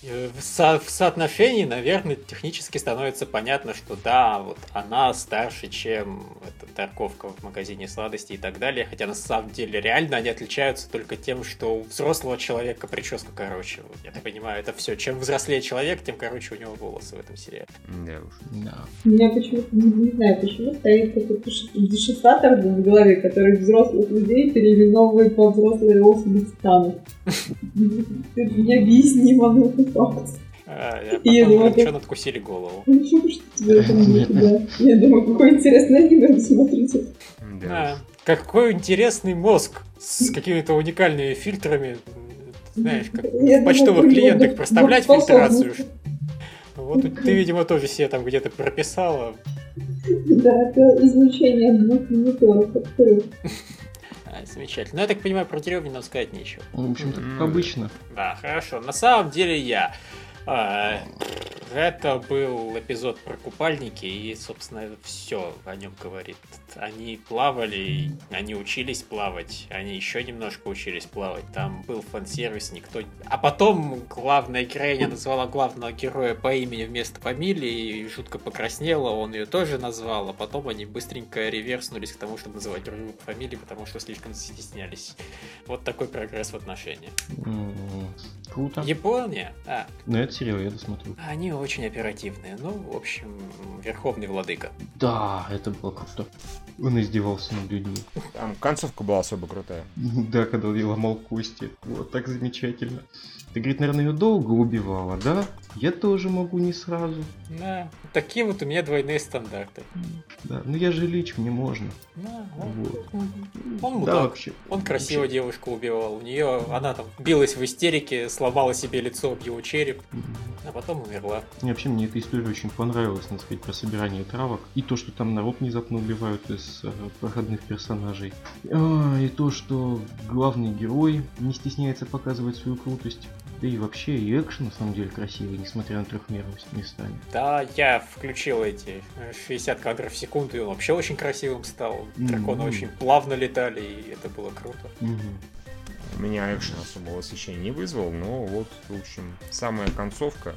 Э, в, со в соотношении, наверное, технически становится понятно, что да, вот она старше, чем эта торговка в магазине сладостей и так далее, хотя на самом деле реально они отличаются только тем, что у взрослого человека прическа короче. Я так понимаю, это все. Чем взрослее человек, тем короче у него волосы в этом сериале. Да уж. Да. У меня почему-то, не, не знаю, почему стоит какой-то дешифратор в голове, который взрослых людей переименовывает по взрослые особи титанов. Это необъяснимо, но это факт. А, я потом я думаю, что надкусили голову. Ну, что тебе это Я думаю, какое интересное аниме, смотрите. Да. Какой интересный мозг с какими-то уникальными фильтрами. Знаешь, как в почтовых клиентах проставлять фильтрацию. Вот ты, видимо, тоже себе там где-то прописала. Да, это излучение двух мониторов. А, замечательно. Ну, я так понимаю, про деревню нам сказать нечего. В общем-то, как обычно. Да, хорошо. На самом деле я а, это был эпизод про купальники, и, собственно, все о нем говорит. Они плавали, они учились плавать, они еще немножко учились плавать. Там был фан-сервис, никто... А потом главная героиня назвала главного героя по имени вместо фамилии, и жутко покраснела, он ее тоже назвал, а потом они быстренько реверснулись к тому, чтобы называть друг друга фамилии, потому что слишком стеснялись. Вот такой прогресс в отношениях. Круто. Япония? А. Ну, это сериал, я досмотрю. Они очень оперативные. Ну, в общем, Верховный Владыка. Да, это было круто. Он издевался над людьми. Там концовка была особо крутая. Да, когда он ломал кости. Вот так замечательно. Ты, говорит, наверное, ее долго убивала, да? Я тоже могу не сразу. Да, такие вот у меня двойные стандарты. Да, ну я же лич, мне можно. Да, он, Вот. он мудак. Да, вообще. Он красиво вообще. девушку убивал. У нее она там билась в истерике, сломала себе лицо об его череп, а потом умерла. Мне вообще мне эта история очень понравилась, надо сказать, про собирание травок. И то, что там народ внезапно убивают из э, проходных персонажей. А, и то, что главный герой не стесняется показывать свою крутость. Да и вообще, и экшен на самом деле красивый, несмотря на трехмерность местами. Да, я включил эти э, 60 кадров в секунду, и он вообще очень красивым стал. Драконы Мгм. очень плавно летали, и это было круто. Мгм. У меня экшен особого восхищения не вызвал, но вот, в общем, самая концовка,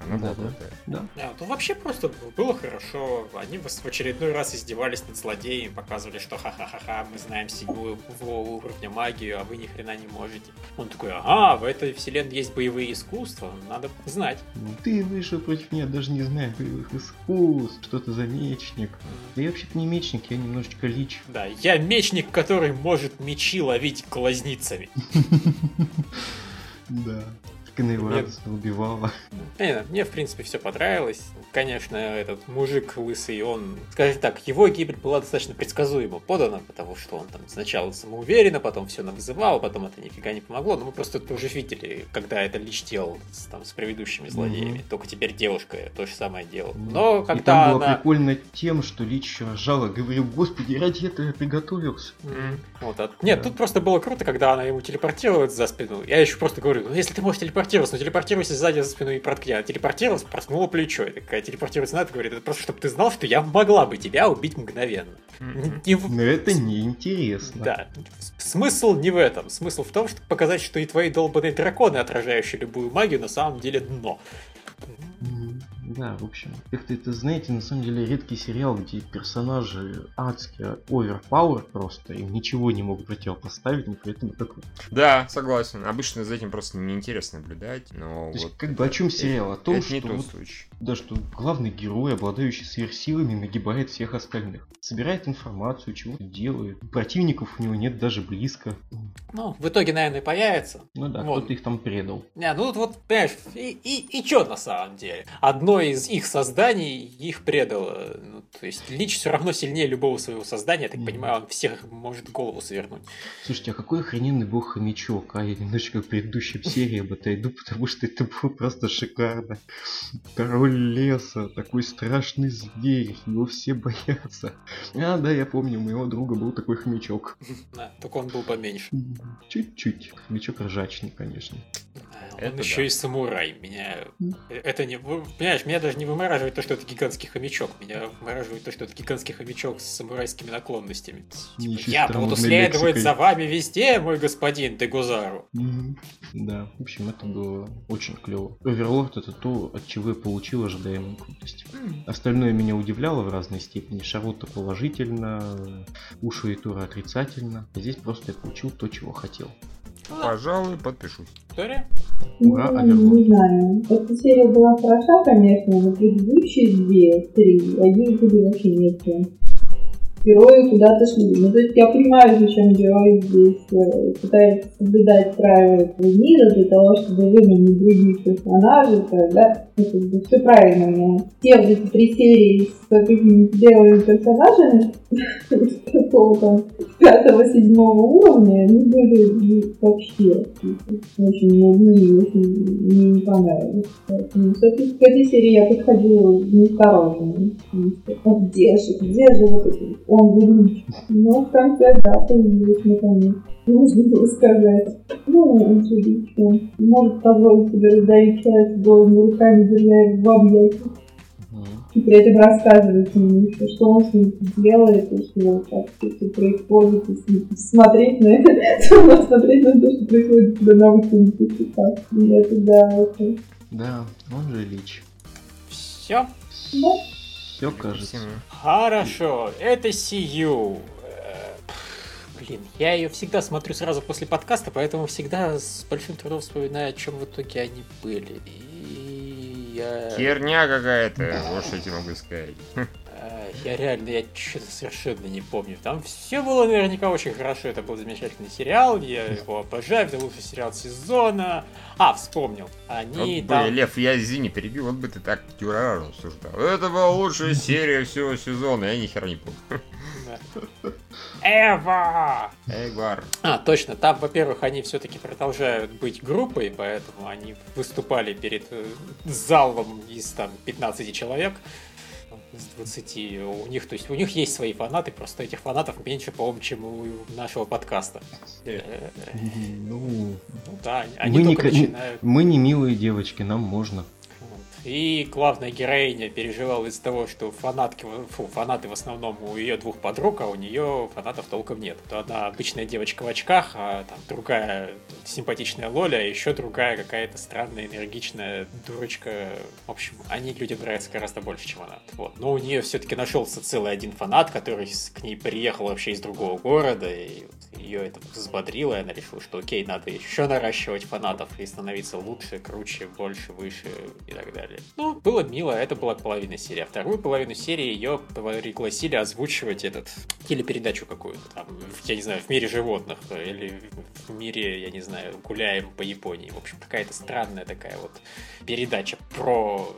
Была да, да, крутая. да. А, ну вообще просто было хорошо. Они в в очередной раз издевались над злодеями, показывали, что ха-ха-ха-ха, мы знаем седьмую уровня магию, а вы ни хрена не можете. Он такой, ага, в этой вселенной есть боевые искусства, надо знать. Ну, Ты вышел против меня, даже не знаю боевых искусств, что ты за мечник. Да я вообще-то не мечник, я немножечко лич. Да, я мечник, который может мечи ловить глазницами. Да. Она его радостно убивала. Не, ну, мне, в принципе, все понравилось. Конечно, этот мужик лысый, он, скажем так, его гибель была достаточно предсказуемо подана, потому что он там сначала самоуверенно, потом все навызывал, потом это нифига не помогло. Но мы просто это уже видели, когда это Лич делал с, там, с предыдущими злодеями. Мгм. Только теперь девушка то же самое делала. Мгм. Но И когда там было она... прикольно тем, что Лич ржала, говорил, господи, ради этого я приготовился. М, Вот, а- Нет, Да. тут просто было круто, когда она ему телепортировалась за спину. Я еще просто говорю, ну если ты можешь телепортироваться, ну телепортируйся сзади за спину и проткни. А телепортировалась, проткнула плечо. И такая телепортироваться надо, говорит, это просто чтобы ты знал, что я могла бы тебя убить мгновенно. Не в- Но это неинтересно. Да. Смысл не в этом. Смысл в том, чтобы показать, что и твои долбанные драконы, отражающие любую магию, на самом деле дно. Да, в общем, как-то это, знаете, на самом деле редкий сериал, где персонажи адски оверпауэр просто, им ничего не могут противопоставить, но при этом это круто. Да, согласен. Обычно за этим просто неинтересно наблюдать, но То есть, вот... как бы о чем сериал? О том, это что не тот вот случай. Да, что главный герой, обладающий сверхсилами, нагибает всех остальных. Собирает информацию, чего-то делает. Противников у него нет даже близко. Ну, в итоге, наверное, появится. Ну да, Вот. кто-то их там предал. Не, ну вот, вот, понимаешь, и, и, и чё на самом деле? Одно из их созданий их предало. Ну, то есть Лич все равно сильнее любого своего создания, я так Мгм. понимаю, он всех может голову свернуть. Слушайте, а какой охрененный был хомячок, а я немножечко к предыдущим сериям отойду, потому что это было просто шикарно. Король леса, такой страшный зверь, его все боятся. А, да, я помню, у моего друга был такой хомячок. Да, только он был поменьше. Чуть-чуть. Хомячок ржачный, конечно. Это Он еще да. и самурай. Меня это не, понимаешь, меня даже не вымораживает то, что это гигантский хомячок. Меня вымораживает то, что это гигантский хомячок с самурайскими наклонностями. Типа, я буду следовать лексикой. за вами везде, мой господин Дегузару. Да, в общем, это было очень клево. Оверлорд это то, от чего я получил ожидаемую крутость. Остальное меня удивляло в разной степени. Шарлотта положительно, Ушу и Тура отрицательно. А здесь просто я получил то, чего хотел. Пожалуй, подпишусь. Виктория? Ну, не знаю. Эта серия была хороша, конечно, но предыдущие две, три, они были вообще нет. Герои куда-то шли. Ну, то есть я понимаю, зачем герои здесь э, пытаются соблюдать правила этого мира для того, чтобы выманить других персонажей, да, все правильно, но те вот эти три серии с какими-то белыми персонажами какого там пятого-седьмого уровня, они были вообще очень нудные, очень мне не понравились. Поэтому, собственно, к этой серии я подходила неосторожно. «А Где же, где же вот этот он велич? Но в конце, да, появилась наконец. Можно было сказать. Ну, он может позволить себе раздавить человека голыми руками, держа его в объятиях. И при этом рассказывать ему еще, что он с ним делает, и что вот так все происходит, и смотреть на это, смотреть на то, что происходит тебя на улице, и это да, это Да, он же Лич. Все? Все кажется. Хорошо, это Сию. Блин, я ее всегда смотрю сразу после подкаста, поэтому всегда с большим трудом вспоминаю, о чем в итоге они были. И я... Херня какая-то, вот что я тебе могу сказать. Я реально, я что-то совершенно не помню. Там все было наверняка очень хорошо. Это был замечательный сериал. Я его обожаю. Это лучший сериал сезона. А, вспомнил. Они вот там... бы, Лев, я извини, перебил, вот бы ты так дюрарно обсуждал. Это была лучшая серия всего сезона, я ни хера не помню. Эва! Эйвар. А, точно, там, во-первых, они все-таки продолжают быть группой, поэтому они выступали перед э, залом из там 15 человек из 20 у них, то есть у них есть свои фанаты, просто этих фанатов меньше, по-моему, чем у нашего подкаста. Э, Ну, Ну да, они мы только не- начинают. мы не милые девочки, нам можно. И главная героиня переживала из-за того, что фанатки, фу, фанаты в основном у ее двух подруг, а у нее фанатов толком нет. То одна обычная девочка в очках, а там другая симпатичная Лоля, а еще другая какая-то странная, энергичная дурочка. В общем, они людям нравятся гораздо больше, чем она. Вот. Но у нее все-таки нашелся целый один фанат, который к ней приехал вообще из другого города, и ее это взбодрило, и она решила, что окей, надо еще наращивать фанатов и становиться лучше, круче, больше, выше и так далее. Ну, было мило, это была половина серии. А вторую половину серии ее пригласили озвучивать этот телепередачу какую-то там, я не знаю, в мире животных или в мире, я не знаю, гуляем по Японии. В общем, какая-то странная такая вот передача про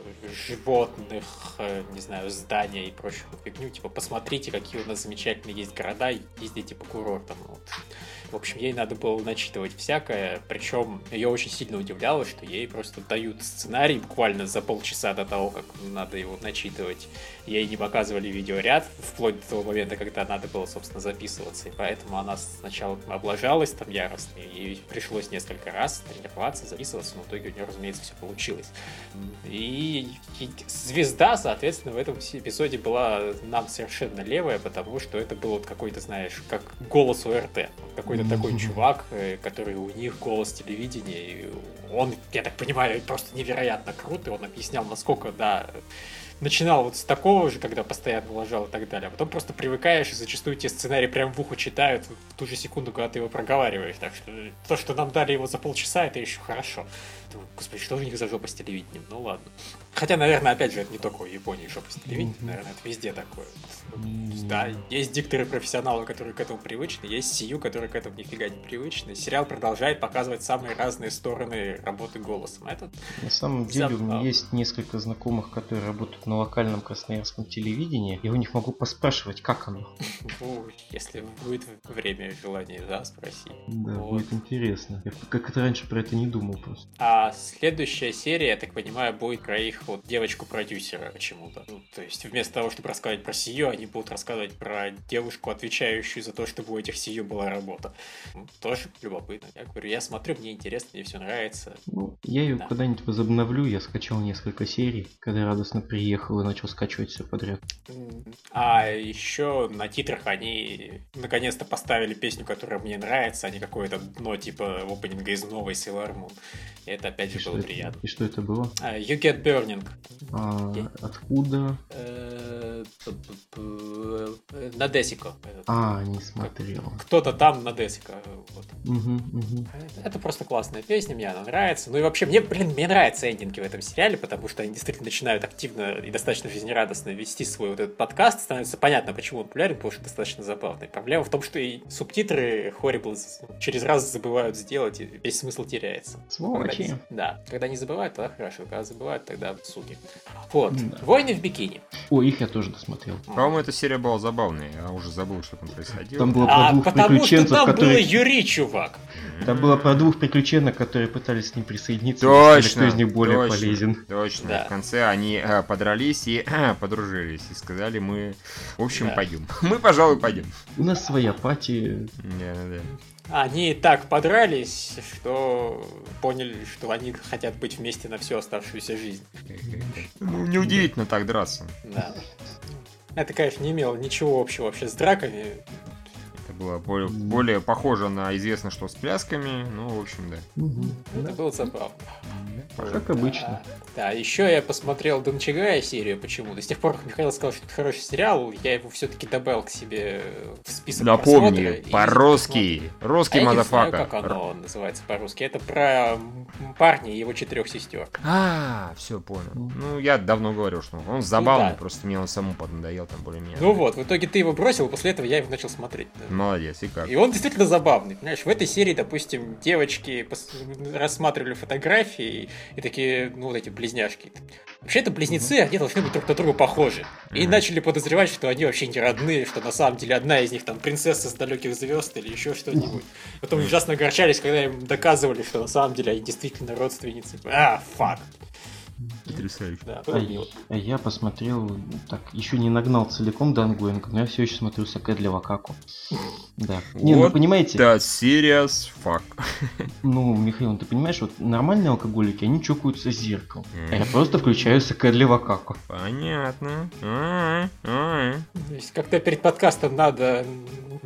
животных, э, не знаю, здания и прочую фигню. Типа, посмотрите, какие у нас замечательные есть города, ездите по курортам. Вот. え? В общем, ей надо было начитывать всякое, причем ее очень сильно удивляло, что ей просто дают сценарий буквально за полчаса до того, как надо его начитывать. Ей не показывали видеоряд, вплоть до того момента, когда надо было, собственно, записываться. И поэтому она сначала облажалась там яростно, и пришлось несколько раз тренироваться, записываться, но в итоге у нее, разумеется, все получилось. И, звезда, соответственно, в этом эпизоде была нам совершенно левая, потому что это был вот какой-то, знаешь, как голос ОРТ. Какой-то такой чувак, э, который у них голос телевидения. И он, я так понимаю, просто невероятно крут, и он объяснял, насколько, да, начинал вот с такого же, когда постоянно лажал и так далее. А потом просто привыкаешь, и зачастую тебе сценарий прям в ухо читают в ту же секунду, когда ты его проговариваешь. Так что то, что нам дали его за полчаса, это еще хорошо. Думаю, Господи, что у них за жопа с телевидением? Ну ладно. Хотя, наверное, опять же, это не только в Японии жопа с телевидением, наверное, это везде такое. Да, есть дикторы-профессионалы, которые к этому привычны, есть Сию, которые к этому нифига не привычны. Сериал продолжает показывать самые разные стороны работы голосом. А Это На самом деле у меня Забавно. есть несколько знакомых, которые работают на локальном красноярском телевидении. Я у них могу поспрашивать, как оно. Ну, если будет время и желание, да, спроси. Да, будет интересно. Я как-то раньше про это не думал просто. А следующая серия, я так понимаю, будет про их вот девочку-продюсера почему-то. Ну, то есть вместо того, чтобы рассказывать про Сию, они будут рассказывать про девушку, отвечающую за то, чтобы у этих Сию была работа. Ну, Тоже любопытно. Я говорю, я смотрю, мне интересно, мне все нравится. Ну, я ее Да. когда-нибудь возобновлю, я скачал несколько серий, когда радостно приехал и начал скачивать все подряд. А еще на титрах они наконец-то поставили песню, которая мне нравится, а не какое-то дно типа опенинга из новой Sailor Moon. И это опять И же было это, приятно. и что это было? А, You Get Burning. А, Я- откуда? Э, п- На Десико. А, не смотрел. Кто-то там на Десико. Вот. Мгм. Это просто классная песня, мне она нравится. Ну и вообще, мне, блин, мне нравятся эндинги в этом сериале, потому что они действительно начинают активно и достаточно жизнерадостно вести свой вот этот подкаст. Становится понятно, почему он популярен, потому что достаточно забавный. Проблема в том, что и субтитры Horrible через раз забывают сделать, и весь смысл теряется. Сволочи. Когда Да, когда не забывают, тогда хорошо, когда забывают, тогда суки. Вот, Да. «Войны в бикини». О, их я тоже досмотрел. По-моему, эта серия была забавная, я уже забыл, что там происходило. Там было про А, двух потому что там было которые... Юрий, чувак. Там было про двух приключенок, которые пытались с ним присоединиться. Точно, кто из них более точно, полезен. Точно. Да. В конце они э, подрались и подружились. И сказали, мы, в общем, Да. пойдем. Мы, пожалуй, пойдем. У нас своя пати. Да, да. Они так подрались, что поняли, что они хотят быть вместе на всю оставшуюся жизнь. Ну, неудивительно так драться. Да. Это, конечно, не имело ничего общего вообще с драками. Это было более, более похоже на известно что с плясками. Ну, в общем, да. Мгм. Это Да, было забавно. Как обычно. Да, еще я посмотрел Дончагая серию почему-то. С тех пор, как Михаил сказал, что это хороший сериал, я его все-таки добавил к себе в список Напомни, по-русски. Русский а я не мазафака. знаю, как оно называется по-русски. Это про парня и его четырех сестер. А, все понял. Ну, я давно говорил, что он забавный, Ну да. просто мне он саму поднадоел там более-менее. Ну вот, в итоге ты его бросил, после этого я его начал смотреть. Молодец, и как? И он действительно забавный. Понимаешь, в этой серии, допустим, девочки рассматривали фотографии и такие, ну, вот эти близняшки. Вообще это близнецы, они должны быть друг на друга похожи. И Мгм. начали подозревать, что они вообще не родные, что на самом деле одна из них там принцесса с далеких звезд или еще что-нибудь. Потом ужасно огорчались, когда им доказывали, что на самом деле они действительно родственницы. А, фак. Потрясающе. Да, А я, а посмотрел, так, еще не нагнал целиком Дангуинг, но я все еще смотрю Сакэ для Вакаку. Да. Не, ну Вот понимаете, Да, serious fuck. ну, Михаил, ну ты понимаешь, вот нормальные алкоголики, они чокаются зеркалом. А я просто включаю Сакэ для Вакаку. Понятно. А, а. То есть как-то перед подкастом надо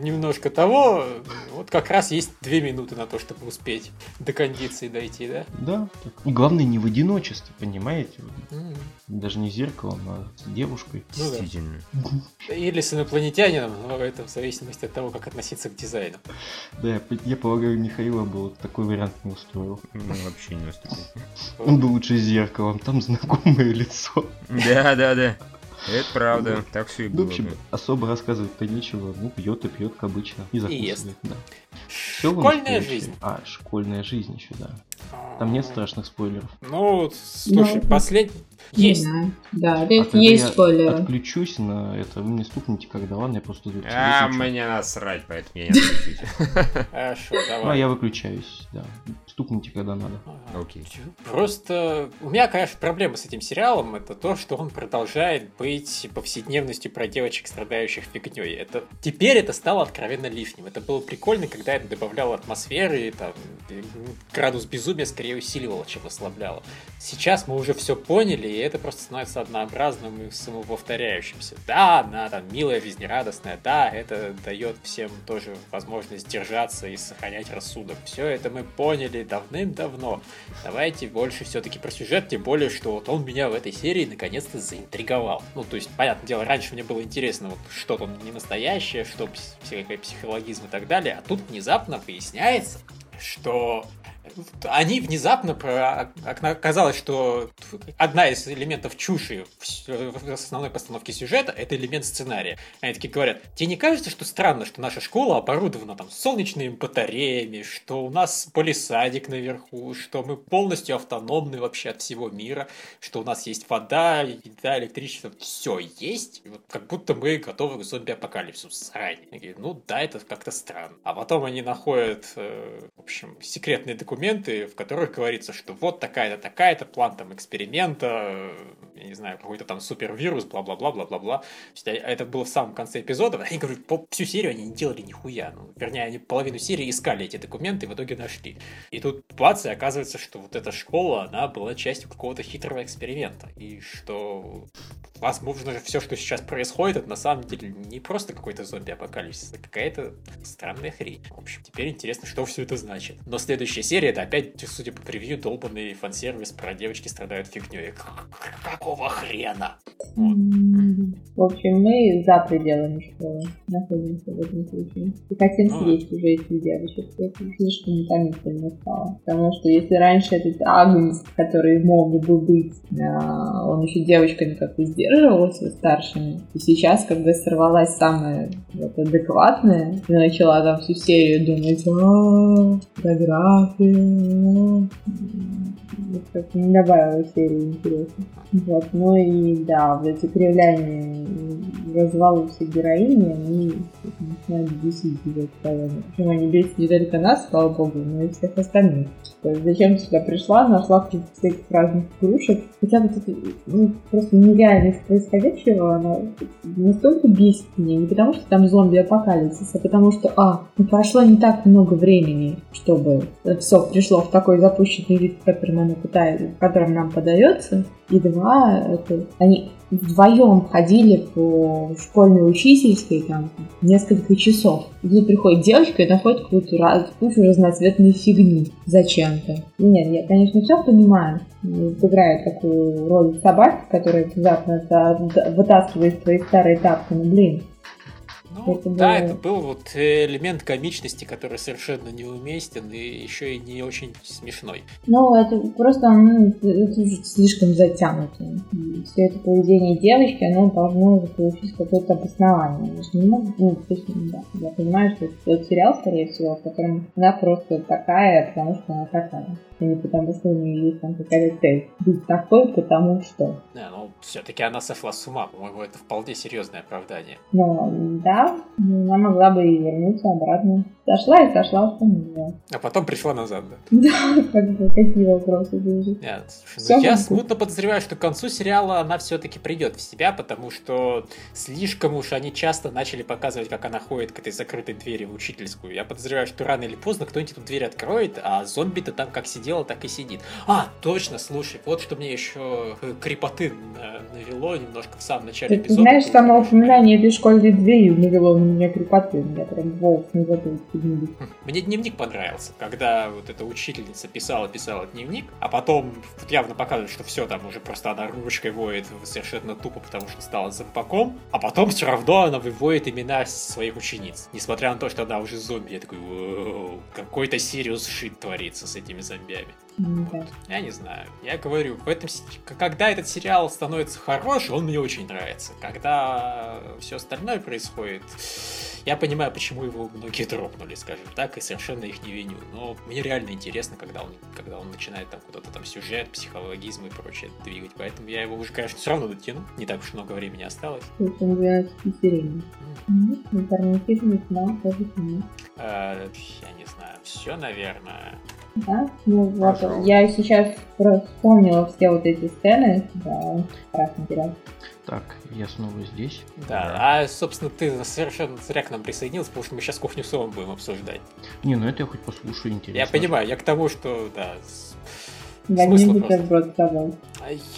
немножко того, вот как раз есть две минуты на то, чтобы успеть до кондиции дойти, да? Да. И главное не в одиночестве, понимаете? М. Даже не зеркалом, а с девушкой. Ну да. Действительно. Или с инопланетянином, но это в зависимости от того, как относиться к дизайну. Да, я, я полагаю, Михаила бы вот такой вариант не устроил. Ну, вообще не уступил. Он бы лучше с зеркалом, там знакомое лицо. Да, да, да. Это правда. Так все и Ну, в было общем, бы. особо рассказывать-то нечего. Ну, пьет и пьет, как обычно. И закусывает, да. Школьная жизнь. А, школьная жизнь еще, да. Там нет страшных спойлеров. Ну, слушай, Ну, последний... Есть. знаю. Да, А есть, я спойлеры. Отключусь на это, вы мне стукните, когда ладно, я просто А, мне насрать, поэтому я не отключусь. Хорошо, Ну, а давай. я выключаюсь, да. Стукните, когда надо. Окей. Просто у меня, конечно, проблема с этим сериалом это то, что он продолжает быть повседневностью про девочек, страдающих фигней. Это теперь это стало откровенно лишним. Это было прикольно, когда это добавляло атмосферы, и там и градус безумия скорее усиливало, чем ослабляло. Сейчас мы уже все поняли, и это просто становится однообразным и самоповторяющимся. Да, она там милая, жизнерадостная, да, это дает всем тоже возможность держаться и сохранять рассудок. Все это мы поняли давным-давно. Давайте больше все-таки про сюжет, тем более, что вот он меня в этой серии наконец-то заинтриговал. Ну, то есть, понятное дело, раньше мне было интересно, вот что там не настоящее, что всякий психологизм и так далее, а тут внезапно выясняется, что они внезапно про... оказалось, что одна из элементов чуши в основной постановке сюжета это элемент сценария. Они такие говорят, тебе не кажется, что странно, что наша школа оборудована там солнечными батареями, что у нас полисадик наверху, что мы полностью автономны вообще от всего мира, что у нас есть вода, еда, электричество, все есть, вот как будто мы готовы к зомби-апокалипсису. Срань. Ну да, это как-то странно. А потом они находят, э, в общем, секретные документы, в которых говорится, что вот такая-то, такая-то, план там эксперимента, я не знаю, какой-то там супервирус, бла-бла-бла, бла-бла-бла. То есть, а, Это было в самом конце эпизода. Они говорят, по всю серию они не делали нихуя. Ну, вернее, они половину серии искали эти документы и в итоге нашли. И тут бац, и оказывается, что вот эта школа, она была частью какого-то хитрого эксперимента. И что, возможно, все, что сейчас происходит, это на самом деле не просто какой-то зомби-апокалипсис, а какая-то странная хрень. В общем, теперь интересно, что все это значит. Но следующая серия, это опять, судя по превью, долбанный фан-сервис про девочки страдают фигней. Какого хрена? Вот. В общем, мы за пределами школы находимся в этом случае. И хотим Ну, съесть уже этих девочек. Это слишком утомительно стало. Потому что если раньше этот Агнец, который мог бы быть, а, он еще девочками как-то сдерживался старшими, и сейчас, когда сорвалась самая вот, адекватная, и начала там всю серию думать, а фотография, вот как не добавила серии интересно. Вот, ну и да, вот эти кривляния развалы всех героини, они начинают бесить уже постоянно. Причем они бесят не только нас, слава богу, но и всех остальных. То есть зачем сюда пришла, нашла всяких разных игрушек. Хотя вот это ну, просто нереальность происходящего, она настолько бесит меня. Не потому что там зомби-апокалипсис, а потому что, а, ну, прошло не так много времени, чтобы все пришло в такой запущенный вид, в котором оно пытается, в нам подается. И два, это они вдвоем ходили по школьной учительской там несколько часов. И тут приходит девочка и находит какую-то раз, кучу разноцветной фигни зачем-то. Нет, я, конечно, все понимаю. Играет такую роль собаки, которая внезапно вытаскивает свои старые тапки. Ну, блин, ну, это да, было... это был вот элемент комичности, который совершенно неуместен и еще и не очень смешной. Ну, это просто ну, это слишком затянуто. Все это поведение девочки, оно должно получить какое-то обоснование. Же не могу, ну, то есть, да, я понимаю, что это тот сериал, скорее всего, в котором она просто такая, потому что она такая не потому, что у нее есть там какая-то цель. Быть такой, потому что. Не, ну, все-таки она сошла с ума. По-моему, это вполне серьезное оправдание. Ну, да, она могла бы и вернуться обратно. Сошла и сошла с ума. А потом пришла назад, да? Да, как бы, какие вопросы были. Нет, слушай, ну, я смутно подозреваю, что к концу сериала она все-таки придет в себя, потому что слишком уж они часто начали показывать, как она ходит к этой закрытой двери в учительскую. Я подозреваю, что рано или поздно кто-нибудь эту дверь откроет, а зомби-то там как сидит сидела, так и сидит. А, точно, слушай, вот что мне еще э, крепоты навело немножко в самом начале Ты эпизода. знаешь, само упоминание этой школьной двери навело на меня крепоты. Меня прям волос не забыл хм, Мне дневник понравился, когда вот эта учительница писала-писала дневник, а потом явно показывает, что все, там уже просто она ручкой воет совершенно тупо, потому что стала зомбаком, а потом все равно она выводит имена своих учениц. Несмотря на то, что она уже зомби, я такой, какой-то Сириус шит творится с этими зомби сериями. Вот. Я не знаю. Я говорю, в этом, когда этот сериал становится хороший, он мне очень нравится. Когда все остальное происходит, я понимаю, почему его многие дропнули, скажем так, и совершенно их не виню. Но мне реально интересно, когда он, когда он начинает там куда-то там сюжет, психологизм и прочее двигать. Поэтому я его уже, конечно, все равно дотяну. Не так уж много времени осталось. Это 12 серий. Альтернативный финал тоже Я не знаю. Все, наверное. Да? Ну вот, я сейчас просто вспомнила все вот эти сцены. Да, страшно терять. Так, я снова здесь. Да, а, собственно, ты совершенно зря к нам присоединился, потому что мы сейчас кухню Сова будем обсуждать. Не, ну это я хоть послушаю, интересно. Я понимаю, я к тому, что, да, Возьми бутерброд с тобой.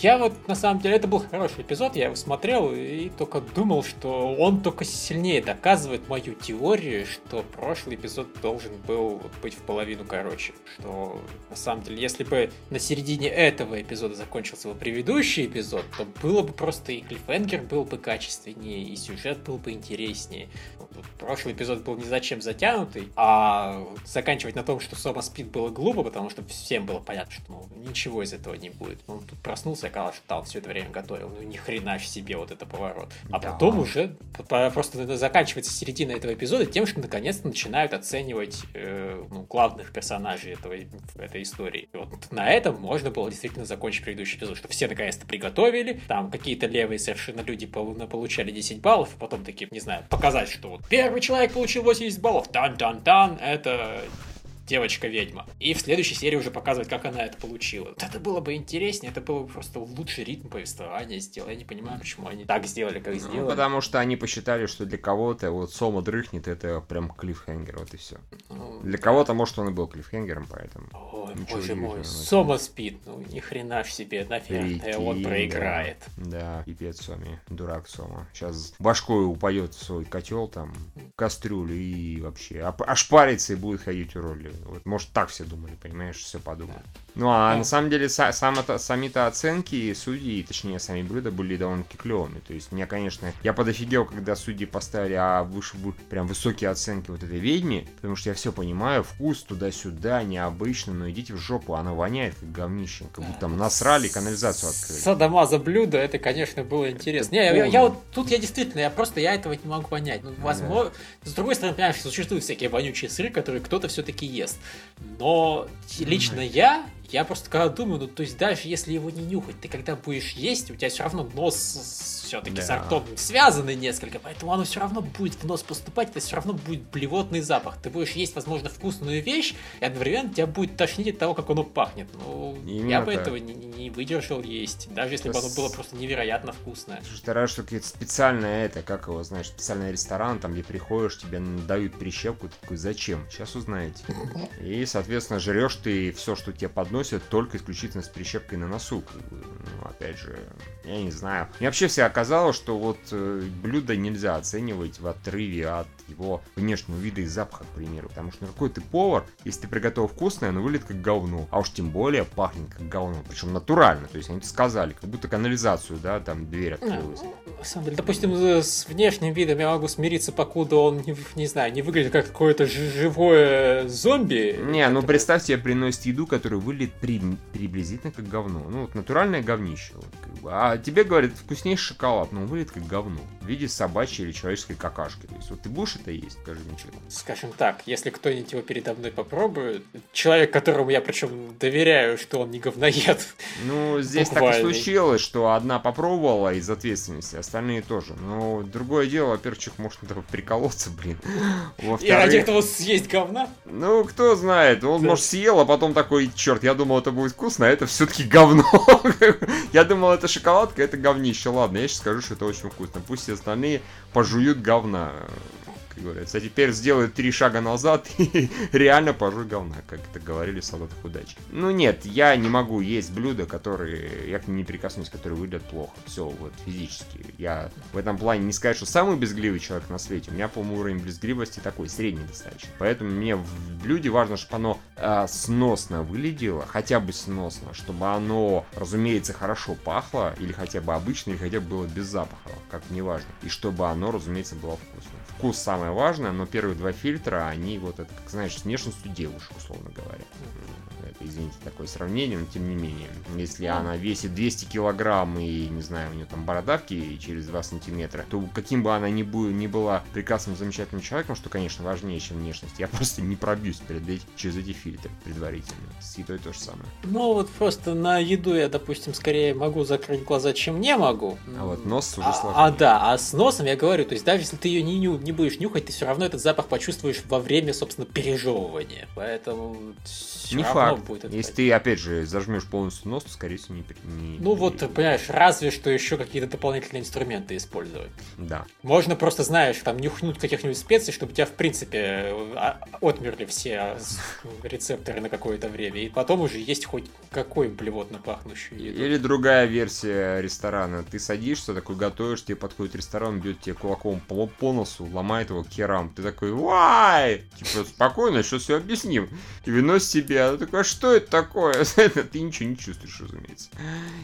Я вот, на самом деле, это был хороший эпизод, я его смотрел и только думал, что он только сильнее доказывает мою теорию, что прошлый эпизод должен был быть в половину короче. Что, на самом деле, если бы на середине этого эпизода закончился бы предыдущий эпизод, то было бы просто и клиффенгер был бы качественнее, и сюжет был бы интереснее. Прошлый эпизод был ни зачем затянутый, а заканчивать на том, что Сома спит было глупо, потому что всем было понятно, что ну, ничего из этого не будет. Он тут проснулся, оказалось, что там все это время готовил. Ну ни хрена себе вот это поворот. А да. потом уже просто заканчивается середина этого эпизода тем, что наконец-то начинают оценивать э, ну, главных персонажей этого, этой истории. И вот на этом можно было действительно закончить предыдущий эпизод, что все наконец-то приготовили, там какие-то левые совершенно люди получали 10 баллов, и потом такие, не знаю, показать, что вот первый человек получил 80 баллов, тан-тан-тан, это девочка-ведьма. И в следующей серии уже показывать, как она это получила. Вот это было бы интереснее, это было бы просто лучший ритм повествования сделал. Я не понимаю, почему они так сделали, как ну, сделали. Ну, потому что они посчитали, что для кого-то вот Сома дрыхнет, это прям клиффхенгер, вот и все. Ну, для кого-то, может, он и был клиффхенгером, поэтому... Ой, боже мой, Сома спит, ну ни хрена в себе, наверное, он проиграет. Да, да, пипец Соми, дурак Сома. Сейчас башкой упадет в свой котел, там, кастрюлю и вообще ошпарится и будет ходить у роли. Вот, может, так все думали, понимаешь, все подумали. Ну, а на самом деле, са- сам это, сами-то оценки судьи, точнее, сами блюда были довольно-таки клевыми. То есть, мне, конечно, я подофигел, когда судьи поставили а выше, прям высокие оценки вот этой ведьме, потому что я все понимаю, вкус туда-сюда, необычно, но идите в жопу, она воняет как говнище, как будто там насрали, канализацию открыли. Садомаза блюдо, это, конечно, было интересно. Не, я, я вот тут я действительно, я просто я этого не могу понять. Ну, возможно, да. с другой стороны, понимаешь, существуют всякие вонючие сыры, которые кто-то все-таки ест. Но лично я я просто когда думаю, ну то есть даже если его не нюхать, ты когда будешь есть, у тебя все равно нос все-таки да. с ртом связаны несколько, поэтому оно все равно будет в нос поступать, это все равно будет блевотный запах. Ты будешь есть, возможно, вкусную вещь, и одновременно тебя будет тошнить от того, как оно пахнет. Ну, Именно я бы так. этого не, не выдержал есть, даже если это бы оно было просто невероятно вкусное. Раз, что какие-то специальное это, как его, знаешь, специальный ресторан, там, где приходишь, тебе дают прищепку, ты такой, зачем? Сейчас узнаете. И, соответственно, жрешь ты все, что тебе подносят, носят только исключительно с прищепкой на носу. Ну, опять же, я не знаю. Мне вообще всегда казалось, что вот э, блюдо нельзя оценивать в отрыве от его внешнего вида и запаха, к примеру. Потому что ну, какой ты повар, если ты приготовил вкусное, оно выглядит как говно. А уж тем более пахнет как говно. Причем натурально. То есть они сказали, как будто канализацию, да, там дверь открылась. На самом деле, допустим, с внешним видом я могу смириться, покуда он, не, не знаю, не выглядит как какое-то живое зомби. Не, ну представь себе приносит еду, которая выглядит при, приблизительно как говно. Ну, вот натуральное говнище. Вот, как бы. А тебе говорят, вкуснейший шоколад, но он выглядит как говно. В виде собачьей или человеческой какашки. То есть вот ты будешь это есть, скажи мне. Скажем так, если кто-нибудь его передо мной попробует, человек, которому я причем доверяю, что он не говноед. Ну, здесь так и случилось, что одна попробовала из ответственности, остальные тоже. Но другое дело, во-первых, человек может приколоться, блин. И ради этого съесть говна? Ну, кто знает, он, может, съел, а потом такой, черт, я думал, это будет вкусно, а это все-таки говно. я думал, это шоколадка, это говнище. Ладно, я сейчас скажу, что это очень вкусно. Пусть все остальные пожуют говна как говорится. А теперь сделай три шага назад и реально пожуй говна, как это говорили в солдатах удачи. Ну нет, я не могу есть блюда, которые я к ним не прикоснусь, которые выглядят плохо. Все, вот, физически. Я в этом плане не сказать, что самый безгливый человек на свете. У меня, по-моему, уровень безгливости такой, средний достаточно. Поэтому мне в блюде важно, чтобы оно э, сносно выглядело, хотя бы сносно, чтобы оно, разумеется, хорошо пахло, или хотя бы обычно, или хотя бы было без запаха, как неважно. И чтобы оно, разумеется, было вкусным. Вкус самое важное, но первые два фильтра, они вот это, как знаешь, с внешностью девушек, условно говоря извините, такое сравнение, но тем не менее. Если она весит 200 килограмм и, не знаю, у нее там бородавки через 2 сантиметра, то каким бы она ни, был, ни была прекрасным, замечательным человеком, что, конечно, важнее, чем внешность, я просто не пробьюсь перед эти, через эти фильтры предварительно. С едой то же самое. Ну, вот просто на еду я, допустим, скорее могу закрыть глаза, чем не могу. А вот нос уже а, сложнее. А, да, а с носом я говорю, то есть даже если ты ее не, не будешь нюхать, ты все равно этот запах почувствуешь во время, собственно, пережевывания. Поэтому не факт будет это. Если ты, опять же, зажмешь полностью нос, то, скорее всего, не... не ну вот, понимаешь, разве что еще какие-то дополнительные инструменты использовать. Да. Можно просто, знаешь, там нюхнуть каких-нибудь специй, чтобы тебя, в принципе, а, отмерли все рецепторы на какое-то время, и потом уже есть хоть какой блевотно пахнущий еду. Или другая версия ресторана. Ты садишься, такой готовишь, тебе подходит ресторан, бьет тебе кулаком по, по носу, ломает его керам. Ты такой, вай! Типа, спокойно, сейчас все объясним. И выносит себе, а такой, а что это такое? Ты ничего не чувствуешь, разумеется.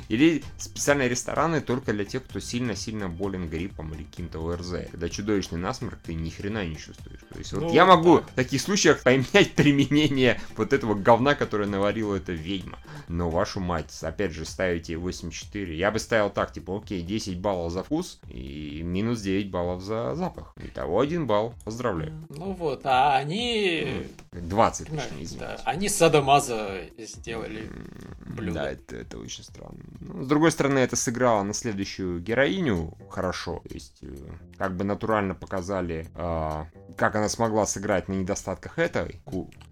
Или специальные рестораны только для тех, кто сильно-сильно болен гриппом или каким-то ОРЗ. Когда чудовищный насморк, ты ни хрена не чувствуешь. То есть, вот ну, я могу да. в таких случаях поменять применение вот этого говна, которое наварила эта ведьма. Но вашу мать, опять же, ставите 8-4. Я бы ставил так, типа, окей, 10 баллов за вкус и минус 9 баллов за запах. Итого 1 балл. Поздравляю. Ну вот, а они... 20, точнее, извините. Да, они садомаза сделали блюдо. Да, это, это очень странно. Ну, с другой стороны, это сыграло на следующую героиню хорошо. То есть, э, как бы натурально показали, э, как она смогла сыграть на недостатках этой,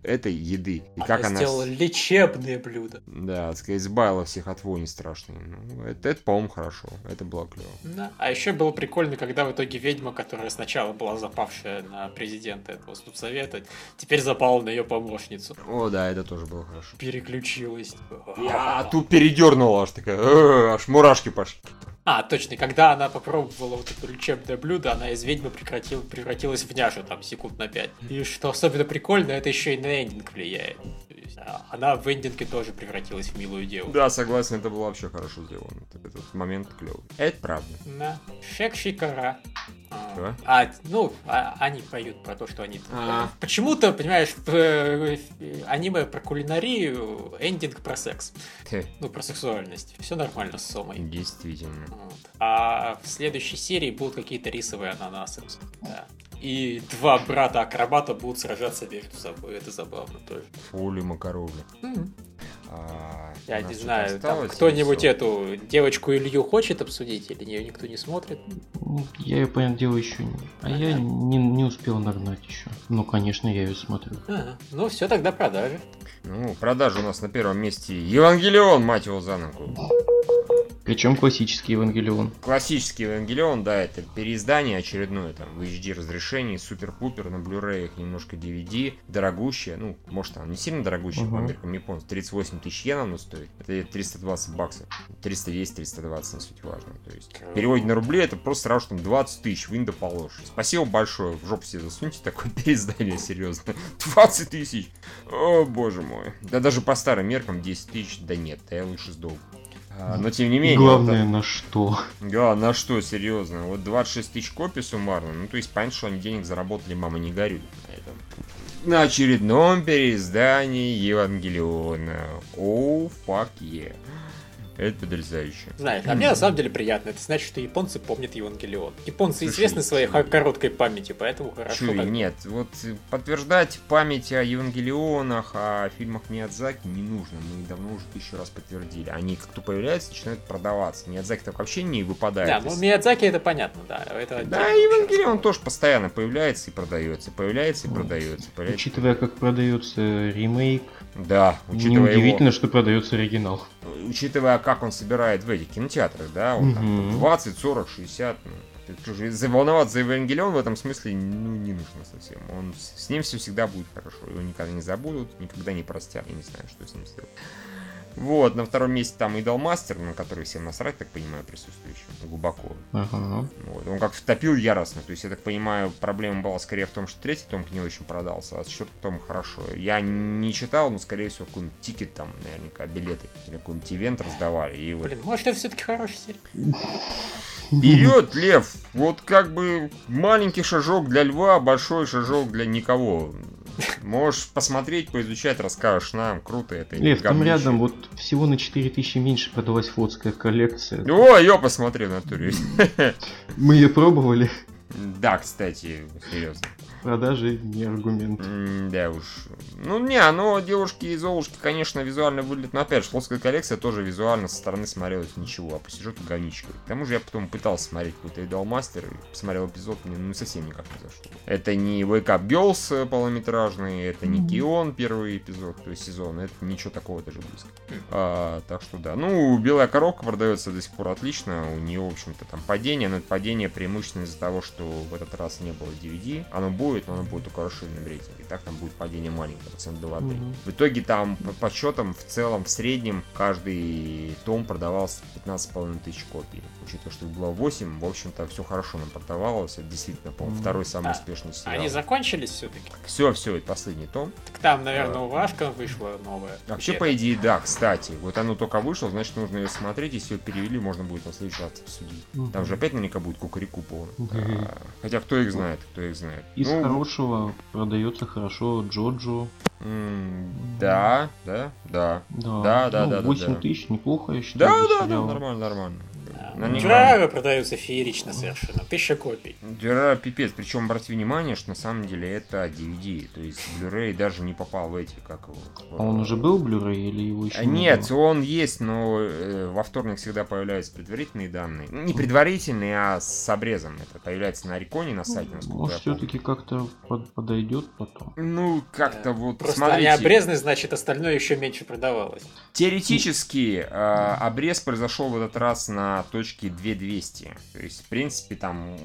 этой еды. И она как она сделала лечебные блюда. Да, сказать, избавила всех от вони страшной. Ну, это, это по-моему, хорошо. Это было клево. Да. А еще было прикольно, когда в итоге ведьма, которая сначала была запавшая на президента этого совета, теперь запала на ее помощницу. О, да, это тоже было хорошо. Переключилась. Я тут передернула аж такая, «Э, аж мурашки пошли. А, точно, когда она попробовала вот это лечебное блюдо, она из ведьмы прекратила, превратилась в няшу там секунд на пять. И что особенно прикольно, это еще и на эндинг влияет. А, она в эндинге тоже превратилась в милую девушку. Да, согласен, это было вообще хорошо сделано. Этот момент клевый. Это правда. Да. Шек Шикара. Что? А, ну, а, они поют про то, что они... А-а-а. Почему-то, понимаешь, в, в, в, аниме про кулинарию, эндинг про секс. ну, про сексуальность. Все нормально с Сомой. Действительно. Вот. А в следующей серии будут какие-то рисовые ананасы. Да и два брата-акробата будут сражаться между собой. Это забавно тоже. Фули Макаровли. Mm-hmm. А, я не знаю, там кто-нибудь эту девочку Илью хочет обсудить, или ее никто не смотрит? Я ее, понятное дело, еще не. А ага. я не, не успел нагнать еще. Ну, конечно, я ее смотрю. Ага. Ну, все, тогда продажи. Ну, продажи у нас на первом месте Евангелион, мать его за ногу. Причем классический Евангелион. Классический Евангелион, да, это переиздание очередное, там, в HD разрешении, супер-пупер, на Blu-ray немножко DVD, дорогущее, ну, может, там не сильно дорогущее, по Мгм. меркам японцев, 38 тысяч йен оно стоит, это 320 баксов, 310-320, не суть важно, то есть, в переводе на рубли это просто сразу, там 20 тысяч, винда положишь. Спасибо большое, в жопу себе засуньте такое переиздание, серьезно, 20 тысяч, о, боже мой, да даже по старым меркам 10 тысяч, да нет, да я лучше сдол. А, Но тем не менее, вот главное, на что? да, на что, серьезно? Вот 26 тысяч копий суммарно. Ну, то есть, понятно, что они денег заработали, мама не горюй на этом. На очередном переиздании Евангелиона. Оу, фак е. Это потрясающе. Знаешь, а мне на самом деле приятно. Это значит, что японцы помнят Евангелион. Японцы Слушай, известны своей ха- короткой памятью, поэтому хорошо. Чуй, так. нет, вот подтверждать память о Евангелионах, о фильмах Миядзаки не нужно. Мы давно уже тысячу раз подтвердили. Они как-то появляются, начинают продаваться. Миядзаки так вообще не выпадает. Да, из- ну Миядзаки это понятно, да. Это Да, Евангелион тоже постоянно появляется и продается, появляется и продается. появляется. Учитывая, как продается ремейк, Да, учитывая его, неудивительно, что продается оригинал. учитывая, как он собирает в этих кинотеатрах, да, он там Мгм. 20, 40, 60, ну, заволноваться за Евангелион в этом смысле ну, не нужно совсем. Он с с ним все всегда будет хорошо. Его никогда не забудут, никогда не простят. Я не знаю, что с ним сделать. Вот, на втором месте там Идолмастер, на который всем насрать, так понимаю, присутствующим глубоко. Ага. Вот. Он как втопил яростно. То есть, я так понимаю, проблема была скорее в том, что третий том не очень продался, а четвертый том хорошо. Я не читал, но, скорее всего, какой-нибудь тикет там, наверняка, билеты или какой-нибудь ивент раздавали. И вот Блин, может это все-таки хорошая серия. вперед, Лев! Вот как бы маленький шажок для льва, большой шажок для никого. Можешь посмотреть, поизучать, расскажешь нам. Круто это. Лев, там рядом вот всего на 4000 меньше продалась флотская коллекция. О, я посмотрю на туре. Мы ее пробовали. Да, кстати, серьезно. Продажи не аргумент. М, Да уж. Ну, не, оно, девушки и золушки, конечно, визуально выглядят. Но опять же, флотская коллекция тоже визуально со стороны смотрелась ничего, а по сюжету говничка. К тому же я потом пытался смотреть какой-то Идолмастер и посмотрел эпизод, мне ну, совсем никак не зашло. Это не Wake Up Girls э, полнометражный, это не. Кион первый эпизод, то есть сезон, это ничего такого даже близко. А, так что да. Ну, белая коробка продается до сих пор отлично. У нее, в общем-то, там падение, но это падение преимущественно из-за того, что в этот раз не было DVD. Оно будет, но оно будет только расширенным. И так там будет падение маленькое, процент 2 Мгм. В итоге там по подсчетам в целом, в среднем, каждый том продавался 15,5 тысяч копий. Учитывая, что их было 8, в общем-то, все хорошо нам продавалось. Это действительно, по-моему, второй самый А, успешный сериал. Они закончились все-таки. Все, все, это последний том. Так там, наверное, у Вашка вышла новая. Вообще, Где-то. по идее, да, кстати. Вот оно только вышло, значит, нужно ее смотреть. Если ее перевели, можно будет на следующий раз обсудить. Там же опять наверняка будет кукареку полный. А, Хотя кто их знает, кто их знает. Из Ну, хорошего продается хорошо Джоджо. Да, да, да. Да, Да, да, ну, да, да, 8 да. тысяч, неплохо, я считаю. Да, да, да, нормально, нормально. Да. Наверняка. Дюрары продаются феерично совершенно. Тысяча копий. Дюра пипец. Причем обрати внимание, что на самом деле это DVD. То есть Blu-ray даже не попал в эти, как его. А он уже был Blu-ray или его еще А, не Нет, было? он есть, но э, во вторник всегда появляются предварительные данные. Не предварительные, а с обрезом. Это появляется на Реконе на сайте, насколько Может, я помню. все-таки как-то под- подойдет потом. Ну, как-то Э, вот, Просто смотрите. они обрезаны, значит, остальное еще меньше продавалось. Теоретически э, обрез произошел в этот раз на точке 2200. То есть, в принципе, там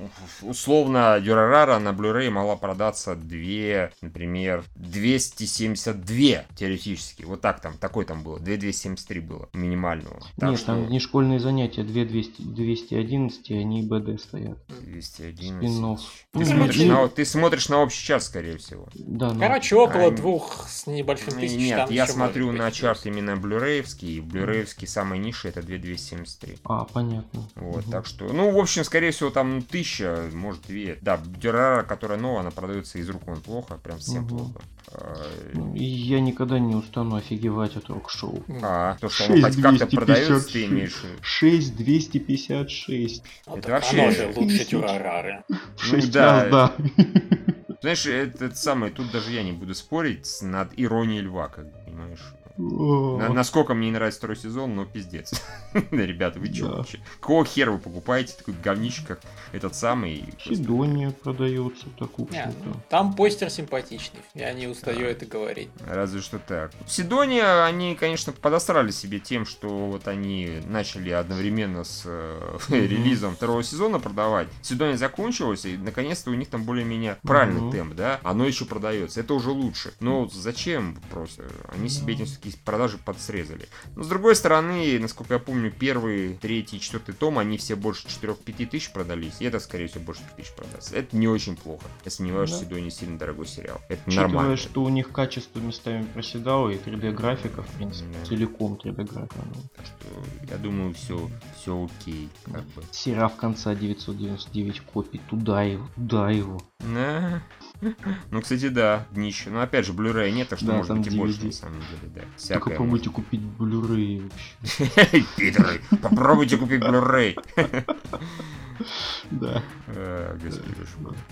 условно Дюрарара на Blu-ray могла продаться 2, например, 272 теоретически. Вот так там, такой там было. 2273 было минимального. Так Нет, что там не школьные занятия, 2200, 211, они БД стоят. 211. Спин-офф. Ты, Ну, смотришь ну, на, ты смотришь на общий час, скорее всего. Да, ну, Короче, около А, двух с небольшим Не- тысяч. Нет, там я смотрю на чарт именно блюреевский. и Блюреевский самый низший это 2273. А, понятно. Вот, Мгм. так что, ну, в общем, скорее всего, там ну, тысяча, может, две. Да, Дюрара, которая новая, она продается из рук вон плохо, прям совсем Мгм. плохо. А, Ну, и я никогда не устану офигевать от рок-шоу. А, то, что оно хоть как-то 6256. продается, ты имеешь в виду? 6256. Ну, Это вообще Оно же лучше. Дюрарары. 6 да. раз, да. Знаешь, это, это самое, тут даже я не буду спорить над иронией льва, как понимаешь? На- насколько мне не нравится второй сезон, но пиздец. Ребята, вы чё Да. вообще? Какого хера вы покупаете такой говнище, как этот самый? Сидония продается так, в общем-то. Там постер симпатичный, я не устаю это говорить. Разве что так. Сидония, они, конечно, подосрали себе тем, что вот они начали одновременно с э, релизом второго сезона продавать. Сидония закончилась, и наконец-то у них там более-менее правильный темп, да? Оно еще продается. Это уже лучше. Но зачем просто? Они себе этим все-таки продажи подсрезали. Но с другой стороны, насколько я помню, первый, третий, четвертый том, они все больше 4-5 тысяч продались. И это, скорее всего, больше 5 тысяч продастся. Это не очень плохо. Я сомневаюсь, что Да. Сидония сильно дорогой сериал. Это Учитывая, нормально. что у них качество местами проседало, и Да.3D-графика, в принципе, целиком 3D-графика. ну. Так что я думаю, все, все окей, как бы. Сера в конца 999 копий, туда его, туда его. Да. Ну, кстати, да, днище. Но опять же, Blu-ray нет, так что Да, может быть и больше, на самом деле, да. Только Всякое попробуйте купить Blu-ray вообще. Пидоры, попробуйте купить Blu-ray. Да. А, Господи.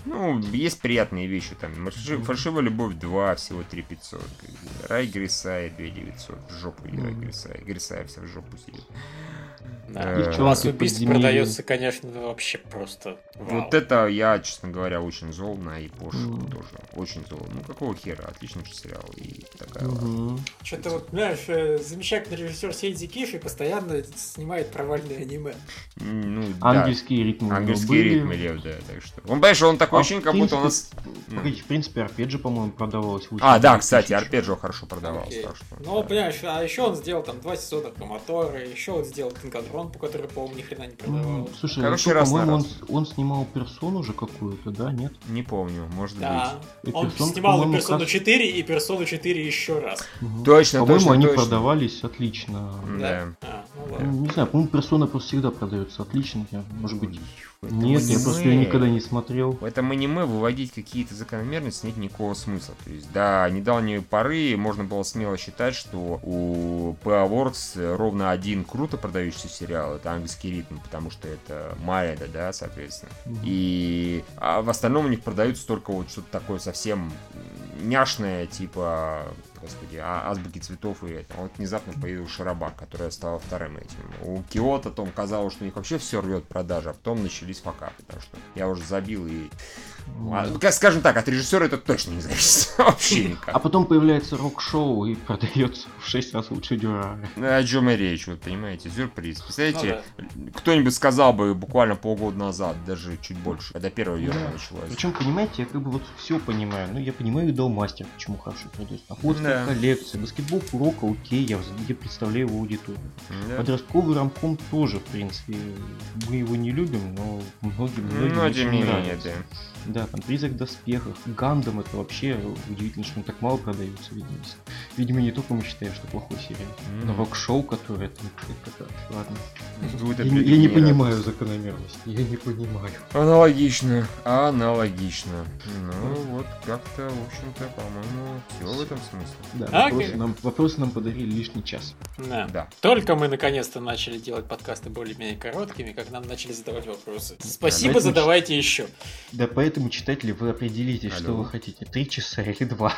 Ну, есть приятные вещи там. Фальши- Фальшивая любовь 2, всего 3 500. Рай Грисай 2 900. В жопу Рай Мгм. Грисай. Грисай вся в жопу сидит. Да. Э, У вас Девчонки убийств подземелья. продается, конечно, вообще просто. вау. Вот это я, честно говоря, очень зол на Япошу Мгм. тоже. Очень зол. Ну, какого хера? Отличный же сериал. И такая. Мгм. Что-то вот, знаешь, э, замечательный режиссер Сейдзи Киши постоянно снимает провальные аниме. Ну, да. Ангельские ритмы у него Ангельский были. ритм Лев, да, так что. Он, понимаешь, он такое А, ощущение, как будто у нас. Ну. Погодите, в принципе, арпеджи, по-моему, продавалось. А, да, 80 кстати. Арпеджио хорошо продавался. Окей. так что, Ну, да. понимаешь, а еще он сделал там два сезона про моторы, еще он сделал Тангадрон, по которому, по-моему, ни хрена не М, продавалось. Слушай, Короче, раз по-моему, он, он снимал персону же какую-то, да, нет? Не помню, может Да, И он Персона, снимал и Персону как- 4, и Персону 4 еще раз. Мгм. Точно, По-моему, точно, они точно. продавались отлично. быть. Да. А, ну Ну, ладно. Не знаю, по-моему, персона просто всегда продается отлично. Я, может быть, нет, я просто ее аниме- никогда не смотрел. В этом аниме выводить какие-то закономерности нет никакого смысла. То есть до недавней поры можно было смело считать, что у PA ровно один круто продающийся сериал, это английский ритм, потому что это Майда, да, соответственно. Мгм. И а в остальном у них продаются только вот что-то такое совсем няшное, типа, господи, а- азбуки цветов и это. Вот внезапно появился Шарабак, которая стала вторым этим. У Киота там казалось, что у них вообще все рвет продажи, а потом начались факапы. Так что я уже забил и... А, как- скажем так, от режиссера это точно не зависит. Вообще никак. А потом появляется рок-шоу и продается в 6 раз лучше Дюрара. Ну, О чем и речь, вот понимаете, сюрприз. Представляете, Ну кто-нибудь сказал бы буквально полгода назад, даже чуть больше, когда первая Дюрара Да. началась. Причем, понимаете, я как бы вот все понимаю. Ну, я понимаю и мастер, почему хорошо продается. Охотская Да. коллекция, баскетбол Курока, окей, я, я представляю его аудиторию. Да. Подростковый рамком тоже, в принципе, мы его не любим, но многим, многим Ну, очень тем не менее, нравится. да. Да, там призрак в доспехах, Гандам это вообще удивительно, что он так мало продается, видимо. Видимо, не только мы считаем, что плохой сериал. Но Мгм. рок-шоу, которое это, это, это- ладно. Будет Я, не- я понимаю закономерности, я не понимаю. Аналогично, аналогично. Ну, вот как-то, в общем-то, по-моему, все в этом смысле. Да, Окей. вопросы, нам, вопросы нам подарили лишний час. Да. Да. Только мы наконец-то начали делать подкасты более-менее короткими, как нам начали задавать вопросы. Спасибо, Давайте задавайте еще. Да, поэтому, читатели, вы определитесь, что Алло. вы хотите, три часа или два.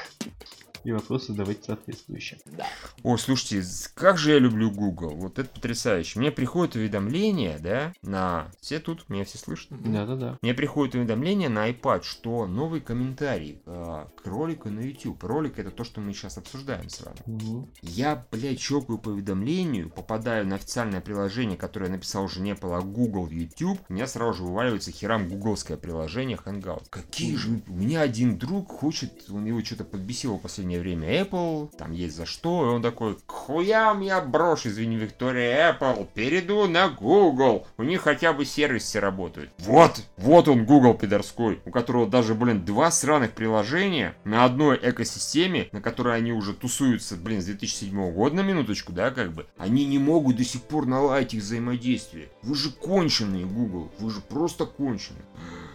И вопросы задавайте соответствующие. Да. О, слушайте, как же я люблю Google. Вот это потрясающе. Мне приходит уведомление, да, на... Все тут? Меня все слышат? Да-да-да. Мне приходит уведомление на iPad, что новый комментарий э, к ролику на YouTube. Ролик это то, что мы сейчас обсуждаем с вами. Мгм. Я, блядь, щелкаю по уведомлению, попадаю на официальное приложение, которое я написал жене по Google YouTube, у меня сразу же вываливается херам гугловское приложение Hangout. Какие же... У меня один друг хочет, он его что-то подбесило в последнее время Apple, там есть за что, и он такой, к хуям я брошу, извини, Виктория, Apple, перейду на Google, у них хотя бы сервисы работают. Вот, вот он Google пидорской, у которого даже, блин, два сраных приложения на одной экосистеме, на которой они уже тусуются, блин, с 2007 года на минуточку, да, как бы, они не могут до сих пор наладить их взаимодействие. Вы же конченые, Google, вы же просто конченые.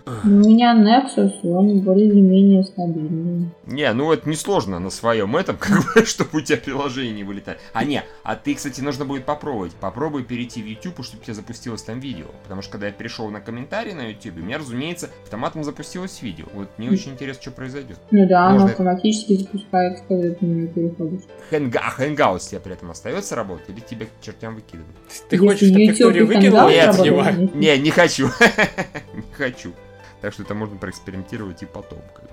У меня Nexus, он более-менее стабильный. Не, ну это несложно на своем этом, как бы, чтобы у тебя приложение не вылетает. А не, а ты, кстати, нужно будет попробовать. Попробуй перейти в YouTube, чтобы у тебя запустилось там видео. Потому что когда я перешел на комментарии на YouTube, у меня, разумеется, автоматом запустилось видео. Вот мне очень интересно, что произойдет. Ну да, Можно- оно автоматически запускается, когда ты на нее переходишь. Хэнга... А Hangout у тебя при этом остается работать или тебя к чертям выкидывают? Ты Если хочешь, чтобы YouTube Виктория выкинула него? нет. Не, не хочу. Не хочу. Так что это можно проэкспериментировать и потом. как бы.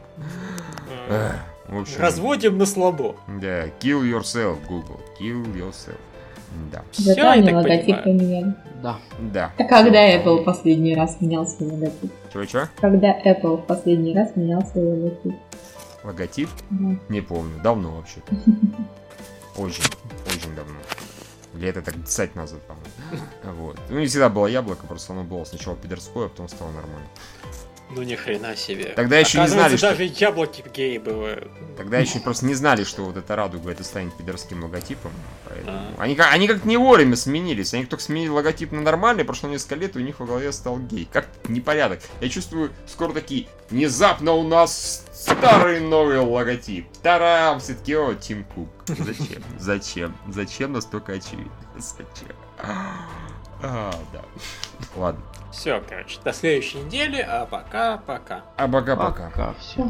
Эх, В общем, Разводим на слабо. Да, kill yourself, Google. Kill yourself. Да. Все, Зато я так логотип понимаю. поменяли. Да. Да. А когда Apple последний раз менял свой логотип? Чего-чего? Когда Apple в последний раз менял свой логотип? Логотип? Да. Не помню. Давно вообще. Очень, очень давно. Лет это 10 назад, по-моему. Вот. Ну, не всегда было яблоко, просто оно было сначала пидорское, а потом стало нормально. Ну ни хрена себе. Тогда еще не знали, что- даже яблоки геи бывают. Тогда еще просто не знали, что вот эта радуга это станет пидорским логотипом. Поэтому... А. Они, как- они как не вовремя сменились. Они только сменили логотип на нормальный, прошло несколько лет, и у них во голове стал гей. Как непорядок. Я чувствую, скоро такие, внезапно у нас старый новый логотип. Тарам, все-таки, о, Тим Кук. Зачем? Зачем? Зачем настолько очевидно? Зачем? А, да. Ладно. Все, короче, до следующей недели, а пока-пока. А пока-пока. Пока. Все.